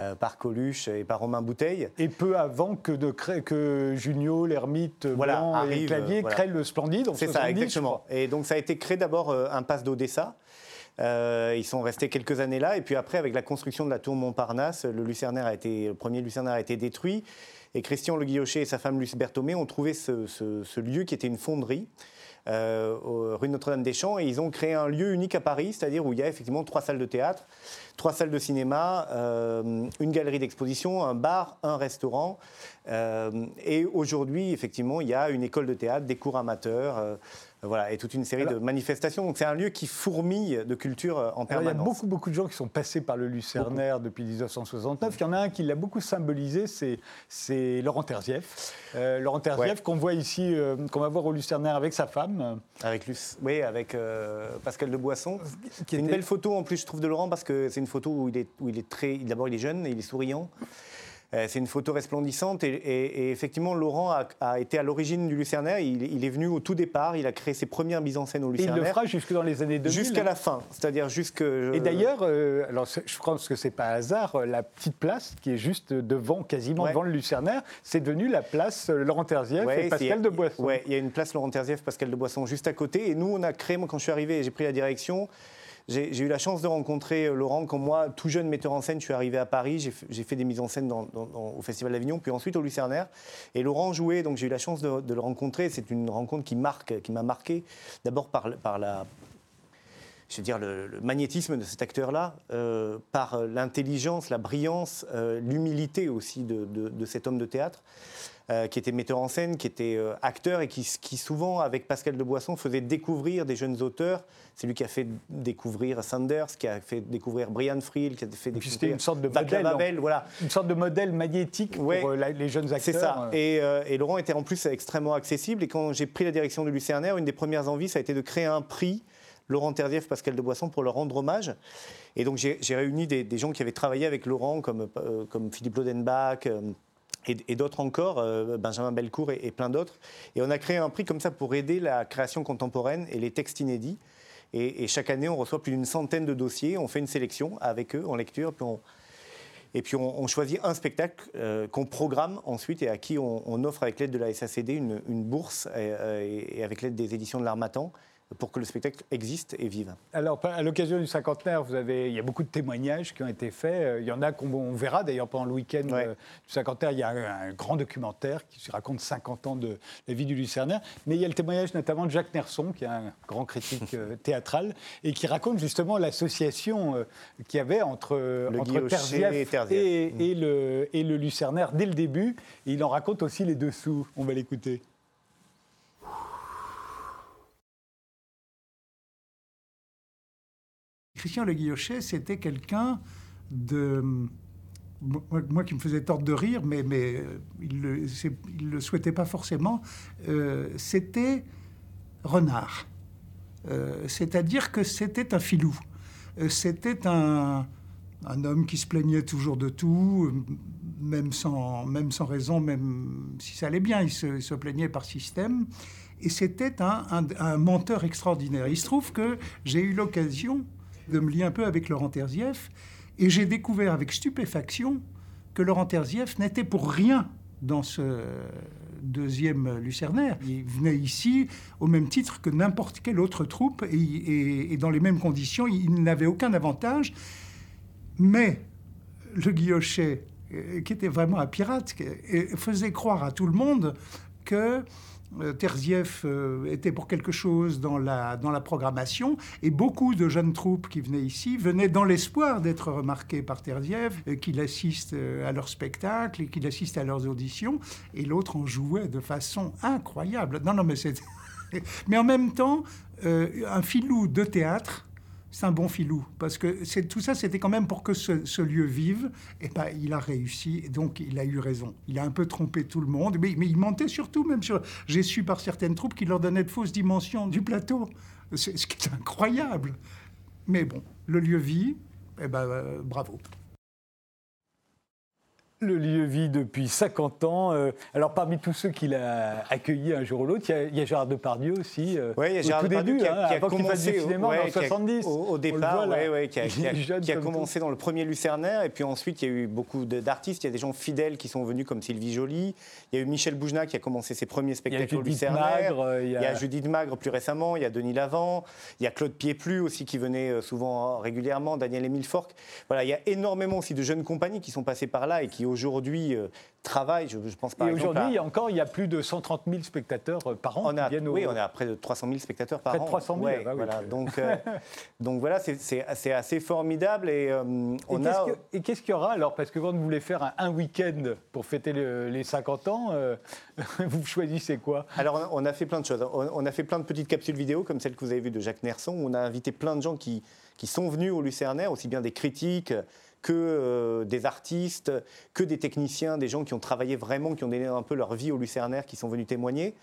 Speaker 4: Euh, par Coluche et par Romain Bouteille.
Speaker 1: Et peu avant que, de créer, que Junio, l'ermite, voilà, et Clavier créent le Splendide.
Speaker 4: C'est ça, exactement. Et donc ça a été créé d'abord euh, un passe d'Odessa. Euh, ils sont restés quelques années là. Et puis après, avec la construction de la tour Montparnasse, le, Lucernaire a été, le premier Lucernaire a été détruit. Et Christian Le Guillocher et sa femme Luce Berthomé ont trouvé ce, lieu qui était une fonderie. Euh, rue Notre-Dame-des-Champs et ils ont créé un lieu unique à Paris, c'est-à-dire où il y a effectivement trois salles de théâtre, trois salles de cinéma, euh, une galerie d'exposition, un bar, un restaurant. et aujourd'hui, effectivement, il y a une école de théâtre, des cours amateurs. Voilà, et toute une série de manifestations. Donc c'est un lieu qui fourmille de culture euh, en permanence.
Speaker 1: il y a beaucoup, beaucoup de gens qui sont passés par le Lucernaire depuis 1969. Il y en a un qui l'a beaucoup symbolisé, c'est Laurent Terzieff. Euh, Laurent Terzieff qu'on voit ici, euh, qu'on va voir au Lucernaire avec sa femme.
Speaker 4: Avec Luce, oui, avec Pascal de Boisson. C'est une belle photo en plus, je trouve, de Laurent parce que c'est une photo où il est, où il est très. D'abord, il est jeune, il est souriant. Euh, c'est une photo resplendissante et, effectivement, Laurent a, été à l'origine du Lucernaire. Il, est venu au tout départ, il a créé ses premières mises en scène au Lucernaire.
Speaker 1: Et il le fera jusque dans les années 2000
Speaker 4: Jusqu'à la fin, c'est-à-dire jusque...
Speaker 1: Et d'ailleurs, euh, alors je pense que c'est pas hasard, euh, la petite place qui est juste devant, quasiment devant le Lucernaire, c'est devenu la place Laurent Terzieff et Pascal de Boisson.
Speaker 4: Oui, il y a une place Laurent Terzieff, Pascal de Boisson juste à côté. Et nous, on a créé, moi quand je suis arrivé et j'ai pris la direction, j'ai eu la chance de rencontrer euh, Laurent quand moi, tout jeune metteur en scène, je suis arrivé à Paris, j'ai fait des mises en scène au Festival d'Avignon, puis ensuite au Lucernaire. Et Laurent jouait, donc j'ai eu la chance de, le rencontrer. C'est une rencontre qui marque, qui m'a marqué, d'abord par, par je dire, le, magnétisme de cet acteur-là, par l'intelligence, la brillance, l'humilité aussi de, cet homme de théâtre. Euh, qui était metteur en scène, qui était euh, acteur et qui, souvent, avec Pascal de Boisson, faisait découvrir des jeunes auteurs. C'est lui qui a fait découvrir Sanders, qui a fait découvrir Brian Friel, qui a fait découvrir
Speaker 1: une sorte de modèle,
Speaker 4: voilà.
Speaker 1: Une sorte de modèle magnétique pour euh, les jeunes acteurs.
Speaker 4: C'est ça. Et, Laurent était en plus extrêmement accessible. Et quand j'ai pris la direction de Lucernaire, une des premières envies, ça a été de créer un prix Laurent Terdieff, Pascal de Boisson, pour leur rendre hommage. Et donc j'ai réuni des, gens qui avaient travaillé avec Laurent, comme, comme Philippe Lodenbach, et, d'autres encore, euh, Benjamin Belcourt et, plein d'autres. Et on a créé un prix comme ça pour aider la création contemporaine et les textes inédits. Et, chaque année, on reçoit plus d'une centaine de dossiers. On fait une sélection avec eux en lecture. et puis on, choisit un spectacle euh, qu'on programme ensuite et à qui on, offre avec l'aide de la SACD une, bourse euh, et, avec l'aide des éditions de l'Armatan pour que le spectacle existe et vive.
Speaker 1: Alors, à l'occasion du cinquantenaire, vous avez, il y a beaucoup de témoignages qui ont été faits. Euh, il y en a qu'on verra d'ailleurs pendant le week-end euh, du cinquantenaire. Il y a un, grand documentaire qui raconte 50 ans de la vie du Lucernaire. Mais il y a le témoignage notamment de Jacques Nerson, qui est un grand critique euh, théâtral, et qui raconte justement l'association qu'il y avait entre,
Speaker 4: le
Speaker 1: entre et, et, le, et le Lucernaire dès le début. Et il en raconte aussi les dessous. On va l'écouter.
Speaker 6: Christian Le Guillochet, c'était quelqu'un de. Moi, qui me faisait tordre de rire, mais, mais euh, il ne le, souhaitait pas forcément. Euh, c'était renard. Euh, c'est-à-dire que c'était un filou. c'était un, homme qui se plaignait toujours de tout, même sans, même sans raison, même si ça allait bien, il se, plaignait par système. Et c'était un, un menteur extraordinaire. Il se trouve que j'ai eu l'occasion de me lier un peu avec Laurent Terzieff. Et j'ai découvert avec stupéfaction que Laurent Terzieff n'était pour rien dans ce deuxième Lucernaire. Il venait ici au même titre que n'importe quelle autre troupe et, dans les mêmes conditions. Il n'avait aucun avantage. Mais le Guillochet, euh, qui était vraiment un pirate, faisait croire à tout le monde que euh, Terzieff euh, était pour quelque chose dans la, dans la programmation et beaucoup de jeunes troupes qui venaient ici venaient dans l'espoir d'être remarqués par Terzieff, euh, qu'il assiste à leurs spectacles et qu'il assiste à leurs auditions et l'autre en jouait de façon incroyable. Non, non, mais c'est... mais en même temps, un filou de théâtre c'est un bon filou. Parce que tout ça, c'était quand même pour que ce, lieu vive. Et ben, il a réussi, donc il a eu raison. Il a un peu trompé tout le monde, mais, il mentait surtout, même sur. J'ai su par certaines troupes qu'il leur donnait de fausses dimensions du plateau. Ce qui est incroyable. Mais bon, le lieu vit, et ben, euh, bravo.
Speaker 1: Le lieu vit depuis 50 ans. Euh, alors, parmi tous ceux qu'il a accueillis un jour ou l'autre, il y, a Gérard Depardieu aussi.
Speaker 4: Euh, oui, il y a Gérard Depardieu qui a, hein, commencé
Speaker 1: au, cinéma en 70.
Speaker 4: au, départ, oui, qui a, commencé dans le premier Lucernaire. Et puis ensuite, il y a eu beaucoup d'artistes. Il y a des gens fidèles qui sont venus, comme Sylvie Joly. Il y a eu Michel Boujna qui a commencé ses premiers spectacles au Lucernaire.
Speaker 1: Magre,
Speaker 4: il, y a... Judith Magre plus récemment. Il y a Denis Lavant. Il y a Claude Pieplu aussi qui venait euh, souvent régulièrement. Daniel Émile Fork. Voilà, il y a énormément aussi de jeunes compagnies qui sont passées par là et qui aujourd'hui travail. Je, pense pas.
Speaker 1: Et aujourd'hui, encore, il y a plus de 130 000 spectateurs euh, par an.
Speaker 4: On a, Oui, on a près de 300 000 spectateurs par
Speaker 1: an. 300 000,
Speaker 4: bah voilà. Donc, euh, donc voilà, c'est assez formidable. Et, euh, on
Speaker 1: a... et qu'est-ce qu'il y aura alors? Parce que quand vous voulez faire un, week-end pour fêter les 50 ans, vous choisissez quoi?
Speaker 4: Alors, on a fait plein de choses. On, a fait plein de petites capsules vidéo, comme celle que vous avez vue de Jacques Nerson. On a invité plein de gens qui, qui sont venus au Lucernaire, aussi bien des critiques que euh, des artistes, que des techniciens, des gens qui ont travaillé vraiment, qui ont donné un peu leur vie au Lucernaire, qui sont venus témoigner.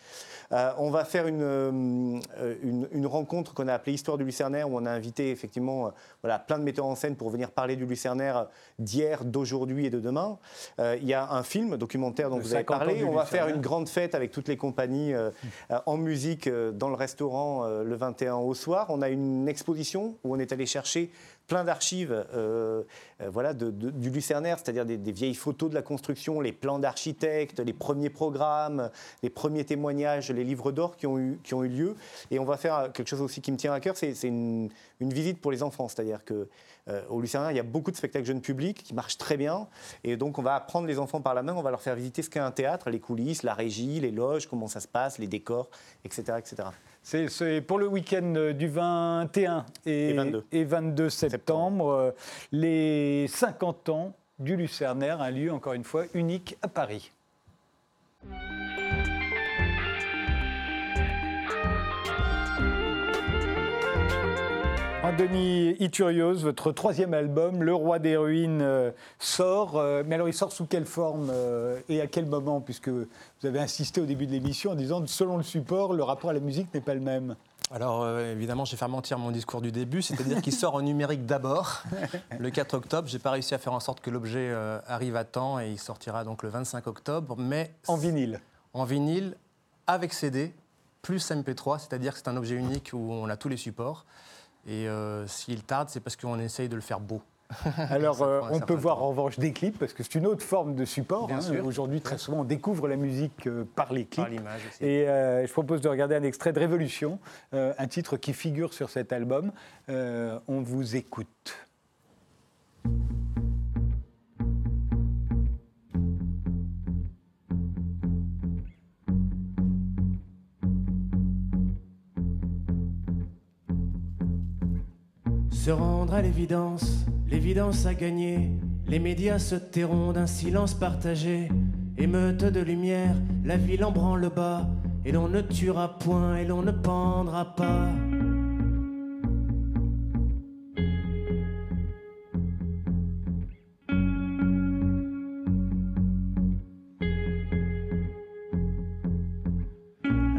Speaker 4: Euh, on va faire euh, une, une, rencontre qu'on a appelée Histoire du Lucernaire, où on a invité effectivement voilà, plein de metteurs en scène pour venir parler du Lucernaire d'hier, d'aujourd'hui et de demain. il y a un film documentaire dont vous avez parlé. On va faire une grande fête avec toutes les compagnies en musique dans le restaurant le 21 au soir. On a une exposition où on est allé chercher plein d'archives euh, euh, voilà, du Lucernaire, c'est-à-dire des, vieilles photos de la construction, les plans d'architectes, les premiers programmes, les premiers témoignages, les livres d'or qui, ont eu, lieu. Et on va faire quelque chose aussi qui me tient à cœur, c'est une, visite pour les enfants, c'est-à-dire que euh, au Lucernaire, il y a beaucoup de spectacles jeunes publics qui marchent très bien. Et donc, on va prendre les enfants par la main, on va leur faire visiter ce qu'est un théâtre, les coulisses, la régie, les loges, comment ça se passe, les décors, etc. etc
Speaker 1: C'est pour le week-end du 21 et, 22. septembre, les 50 ans du Lucernaire, un lieu encore une fois unique à Paris. Denis Iturios, votre troisième album, Le Roi des Ruines, euh, sort. Euh, mais alors, il sort sous quelle forme euh, et à quel moment Puisque vous avez insisté au début de l'émission en disant selon le support, le rapport à la musique n'est pas le même.
Speaker 3: Alors évidemment, j'ai fait mentir mon discours du début, c'est-à-dire qu'il sort en numérique d'abord, le 4 octobre. J'ai pas réussi à faire en sorte que l'objet arrive à temps et il sortira donc le 25 octobre, mais
Speaker 1: en vinyle.
Speaker 3: En vinyle avec CD plus MP3, c'est-à-dire que c'est un objet unique où on a tous les supports. Et euh, s'il tarde, c'est parce qu'on essaye de le faire beau.
Speaker 1: Alors, euh, on peut voir en revanche des clips, parce que c'est une autre forme de support. Hein. Aujourd'hui, très souvent, on découvre la musique euh, par les clips. Par l'image aussi. Et je propose de regarder un extrait de Révolution, un titre qui figure sur cet album. on vous écoute.
Speaker 7: Se rendre à l'évidence, l'évidence a gagné. Les médias se tairont d'un silence partagé. Émeute de lumière, la ville en branle le bas. Et l'on ne tuera point et l'on ne pendra pas.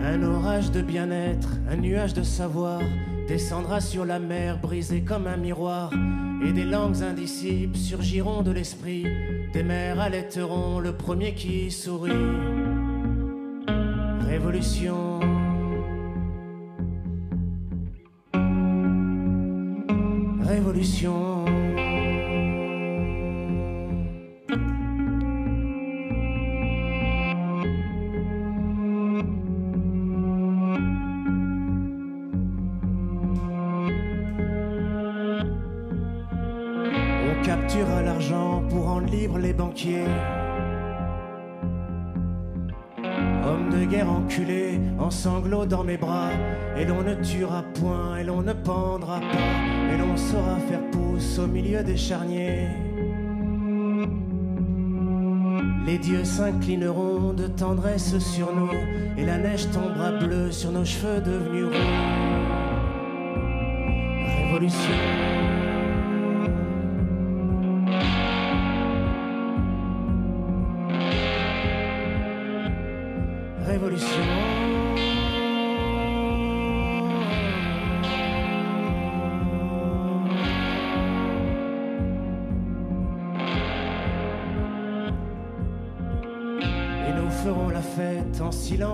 Speaker 7: Un orage de bien-être, un nuage de savoir descendra sur la mer brisée comme un miroir, et des langues indicibles surgiront de l'esprit, des mers allaiteront le premier qui sourit. Révolution. Révolution. Homme de guerre enculé, en sanglots dans mes bras, et l'on ne tuera point, et l'on ne pendra pas, et l'on saura faire pouce au milieu des charniers. Les dieux s'inclineront de tendresse sur nous, et la neige tombera bleue sur nos cheveux devenus roux. Révolution.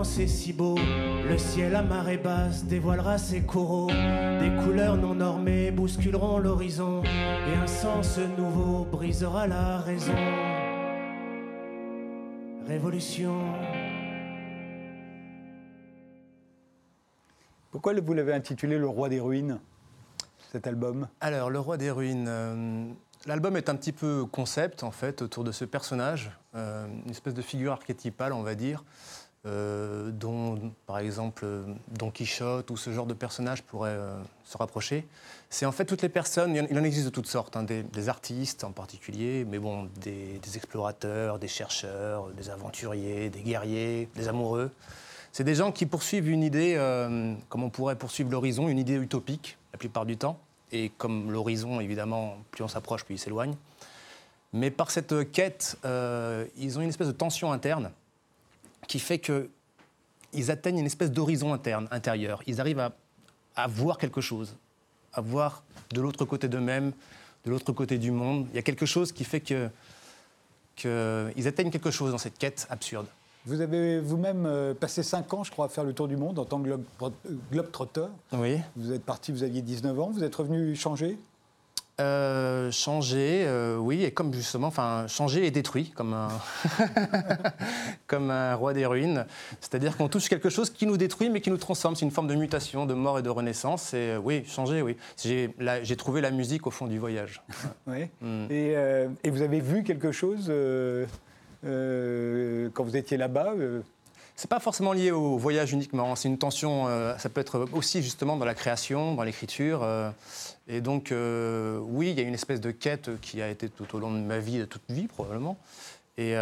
Speaker 7: C'est si beau. Le ciel à marée basse dévoilera ses coraux. Des couleurs non normées bousculeront l'horizon. Et un sens nouveau brisera la raison. Révolution.
Speaker 1: Pourquoi vous l'avez intitulé Le Roi des Ruines, cet album?
Speaker 3: Alors, Le Roi des Ruines. Euh, l'album est un petit peu concept, en fait, autour de ce personnage, euh, une espèce de figure archétypale, on va dire, euh, dont, par exemple, Don Quichotte ou ce genre de personnage pourrait euh, se rapprocher. C'est en fait toutes les personnes, il en existe de toutes sortes, hein, des, artistes en particulier, mais bon, des, explorateurs, des chercheurs, des aventuriers, des guerriers, des amoureux. C'est des gens qui poursuivent une idée, euh, comme on pourrait poursuivre l'horizon, une idée utopique la plupart du temps. Et comme l'horizon, évidemment, plus on s'approche, plus il s'éloigne. Mais par cette quête, ils ont une espèce de tension interne qui fait qu'ils atteignent une espèce d'horizon interne, intérieur. Ils arrivent à, voir quelque chose, à voir de l'autre côté d'eux-mêmes, de l'autre côté du monde. Il y a quelque chose qui fait qu'ils que atteignent quelque chose dans cette quête absurde.
Speaker 1: Vous avez vous-même euh, passé 5 ans, je crois, à faire le tour du monde en tant que globe-trotteur.
Speaker 3: Oui.
Speaker 1: Vous êtes parti, vous aviez 19 ans, vous êtes revenu changer?
Speaker 3: Euh, changer, euh, oui, et comme justement, enfin, changer et détruit, comme un, comme un roi des ruines. C'est-à-dire qu'on touche quelque chose qui nous détruit, mais qui nous transforme. C'est une forme de mutation, de mort et de renaissance. Et euh, oui, changer, oui. J'ai trouvé la musique au fond du voyage.
Speaker 1: oui. Mm. Et, et, vous avez vu quelque chose quand vous étiez là-bas
Speaker 3: C'est pas forcément lié au voyage uniquement. C'est une tension. ça peut être aussi justement dans la création, dans l'écriture. et donc, oui, il y a une espèce de quête qui a été tout au long de ma vie, de toute vie probablement. Et,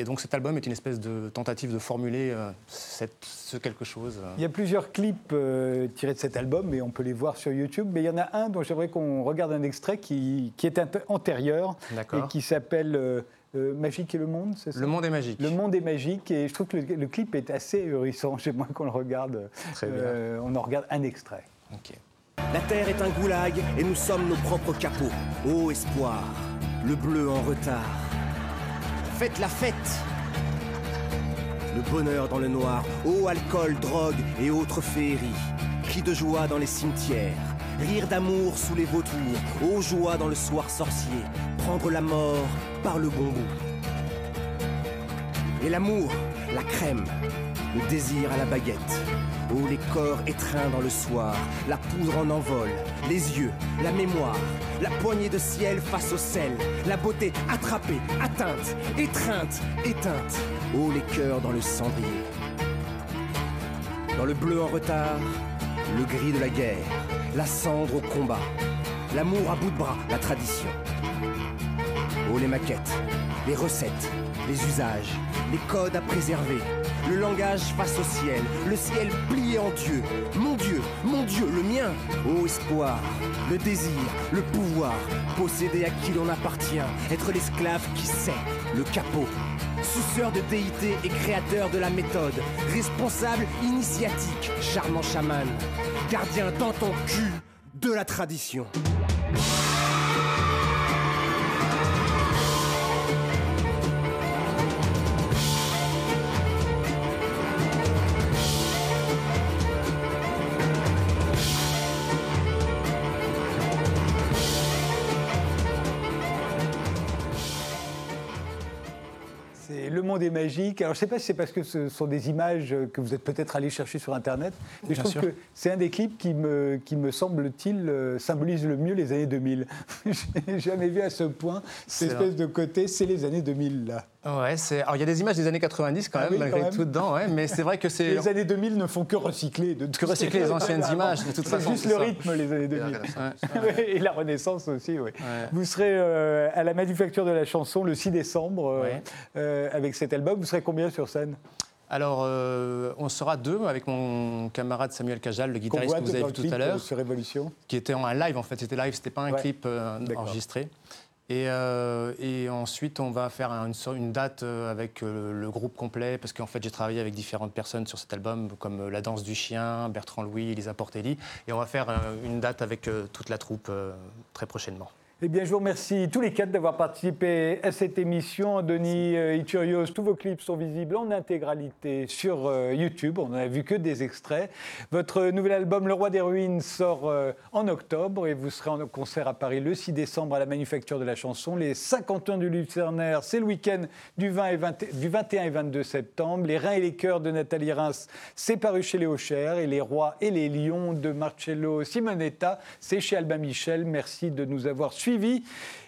Speaker 3: et donc cet album est une espèce de tentative de formuler euh, ce quelque chose. Euh.
Speaker 1: Il y a plusieurs clips euh, tirés de cet album, mais on peut les voir sur YouTube. Mais il y en a un dont j'aimerais qu'on regarde un extrait qui, qui est un peu antérieur et qui s'appelle Magique et le monde, c'est ça
Speaker 3: Le monde est magique.
Speaker 1: Le monde est magique et je trouve que le, clip est assez hérissant. J'aimerais qu'on le regarde.
Speaker 3: Très bien.
Speaker 1: on en regarde un extrait.
Speaker 3: Ok.
Speaker 8: La terre est un goulag et nous sommes nos propres capots. Ô espoir, le bleu en retard faites la fête. Le bonheur dans le noir, eau, alcool, drogue et autres féeries. Cris de joie dans les cimetières, rire d'amour sous les vautours, eau joie dans le soir sorcier, prendre la mort par le bon bout. Et l'amour, la crème, le désir à la baguette. Oh, les corps étreints dans le soir, la poudre en envol, les yeux, la mémoire, la poignée de ciel face au sel, la beauté attrapée, atteinte, étreinte, éteinte. Oh, les cœurs dans le cendrier. Dans le bleu en retard, le gris de la guerre, la cendre au combat, l'amour à bout de bras, la tradition. Oh, les maquettes, les recettes, les usages, les codes à préserver, le langage face au ciel, le ciel plié en Dieu. Mon Dieu, mon Dieu, le mien. Ô espoir, le désir, le pouvoir, posséder à qui l'on appartient, être l'esclave qui sait, le capot. Suceur de déité et créateur de la méthode, responsable initiatique, charmant chaman, gardien dans ton cul de la tradition.
Speaker 1: Des magiques. Alors, je ne sais pas si c'est parce que ce sont des images que vous êtes peut-être allé chercher sur Internet, mais je trouve que c'est un des clips qui me, qui me semble-t-il, euh, symbolise le mieux les années 2000. je n'ai jamais vu à ce point cette espèce de côté, c'est les années 2000, là.
Speaker 3: Ouais, c'est. Alors il y a des images des années 90 quand ah même, malgré tout dedans, ouais, mais c'est vrai que c'est.
Speaker 1: Les années 2000 ne font que recycler,
Speaker 3: de que recycler les anciennes images de toute façon.
Speaker 1: Juste le rythme, les années 2000. Et la Renaissance aussi, oui. Vous serez euh, à la Manufacture de la chanson le 6 décembre euh, euh, avec cet album. Vous serez combien sur scène?
Speaker 3: Alors, on sera deux avec mon camarade Samuel Cajal, le guitariste que vous avez vu tout à l'heure.
Speaker 1: Sur Révolution.
Speaker 3: Qui était en live, en fait. C'était live, c'était pas un clip enregistré. Euh, et, ensuite, on va faire une, date euh, avec euh, le, groupe complet, parce qu'en fait, j'ai travaillé avec différentes personnes sur cet album, comme La Danse du Chien, Bertrand Louis, Lisa Portelli. Et on va faire une date avec toute la troupe très prochainement.
Speaker 1: Eh bien, je vous remercie tous les quatre d'avoir participé à cette émission. Denis euh, Iturios, tous vos clips sont visibles en intégralité sur euh, YouTube. On n'a vu que des extraits. Votre nouvel album, Le Roi des Ruines, sort euh, en octobre et vous serez en concert à Paris le 6 décembre à la Manufacture de la Chanson. Les 50 ans du Lucernaire, c'est le week-end du, 20 et du 21 et 22 septembre. Les Reins et les Cœurs de Nathalie Reims, c'est paru chez Léo Cher. Et Les Rois et les Lions de Marcello Simonetta, c'est chez Albin Michel. Merci de nous avoir suivis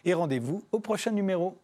Speaker 1: et rendez-vous au prochain numéro.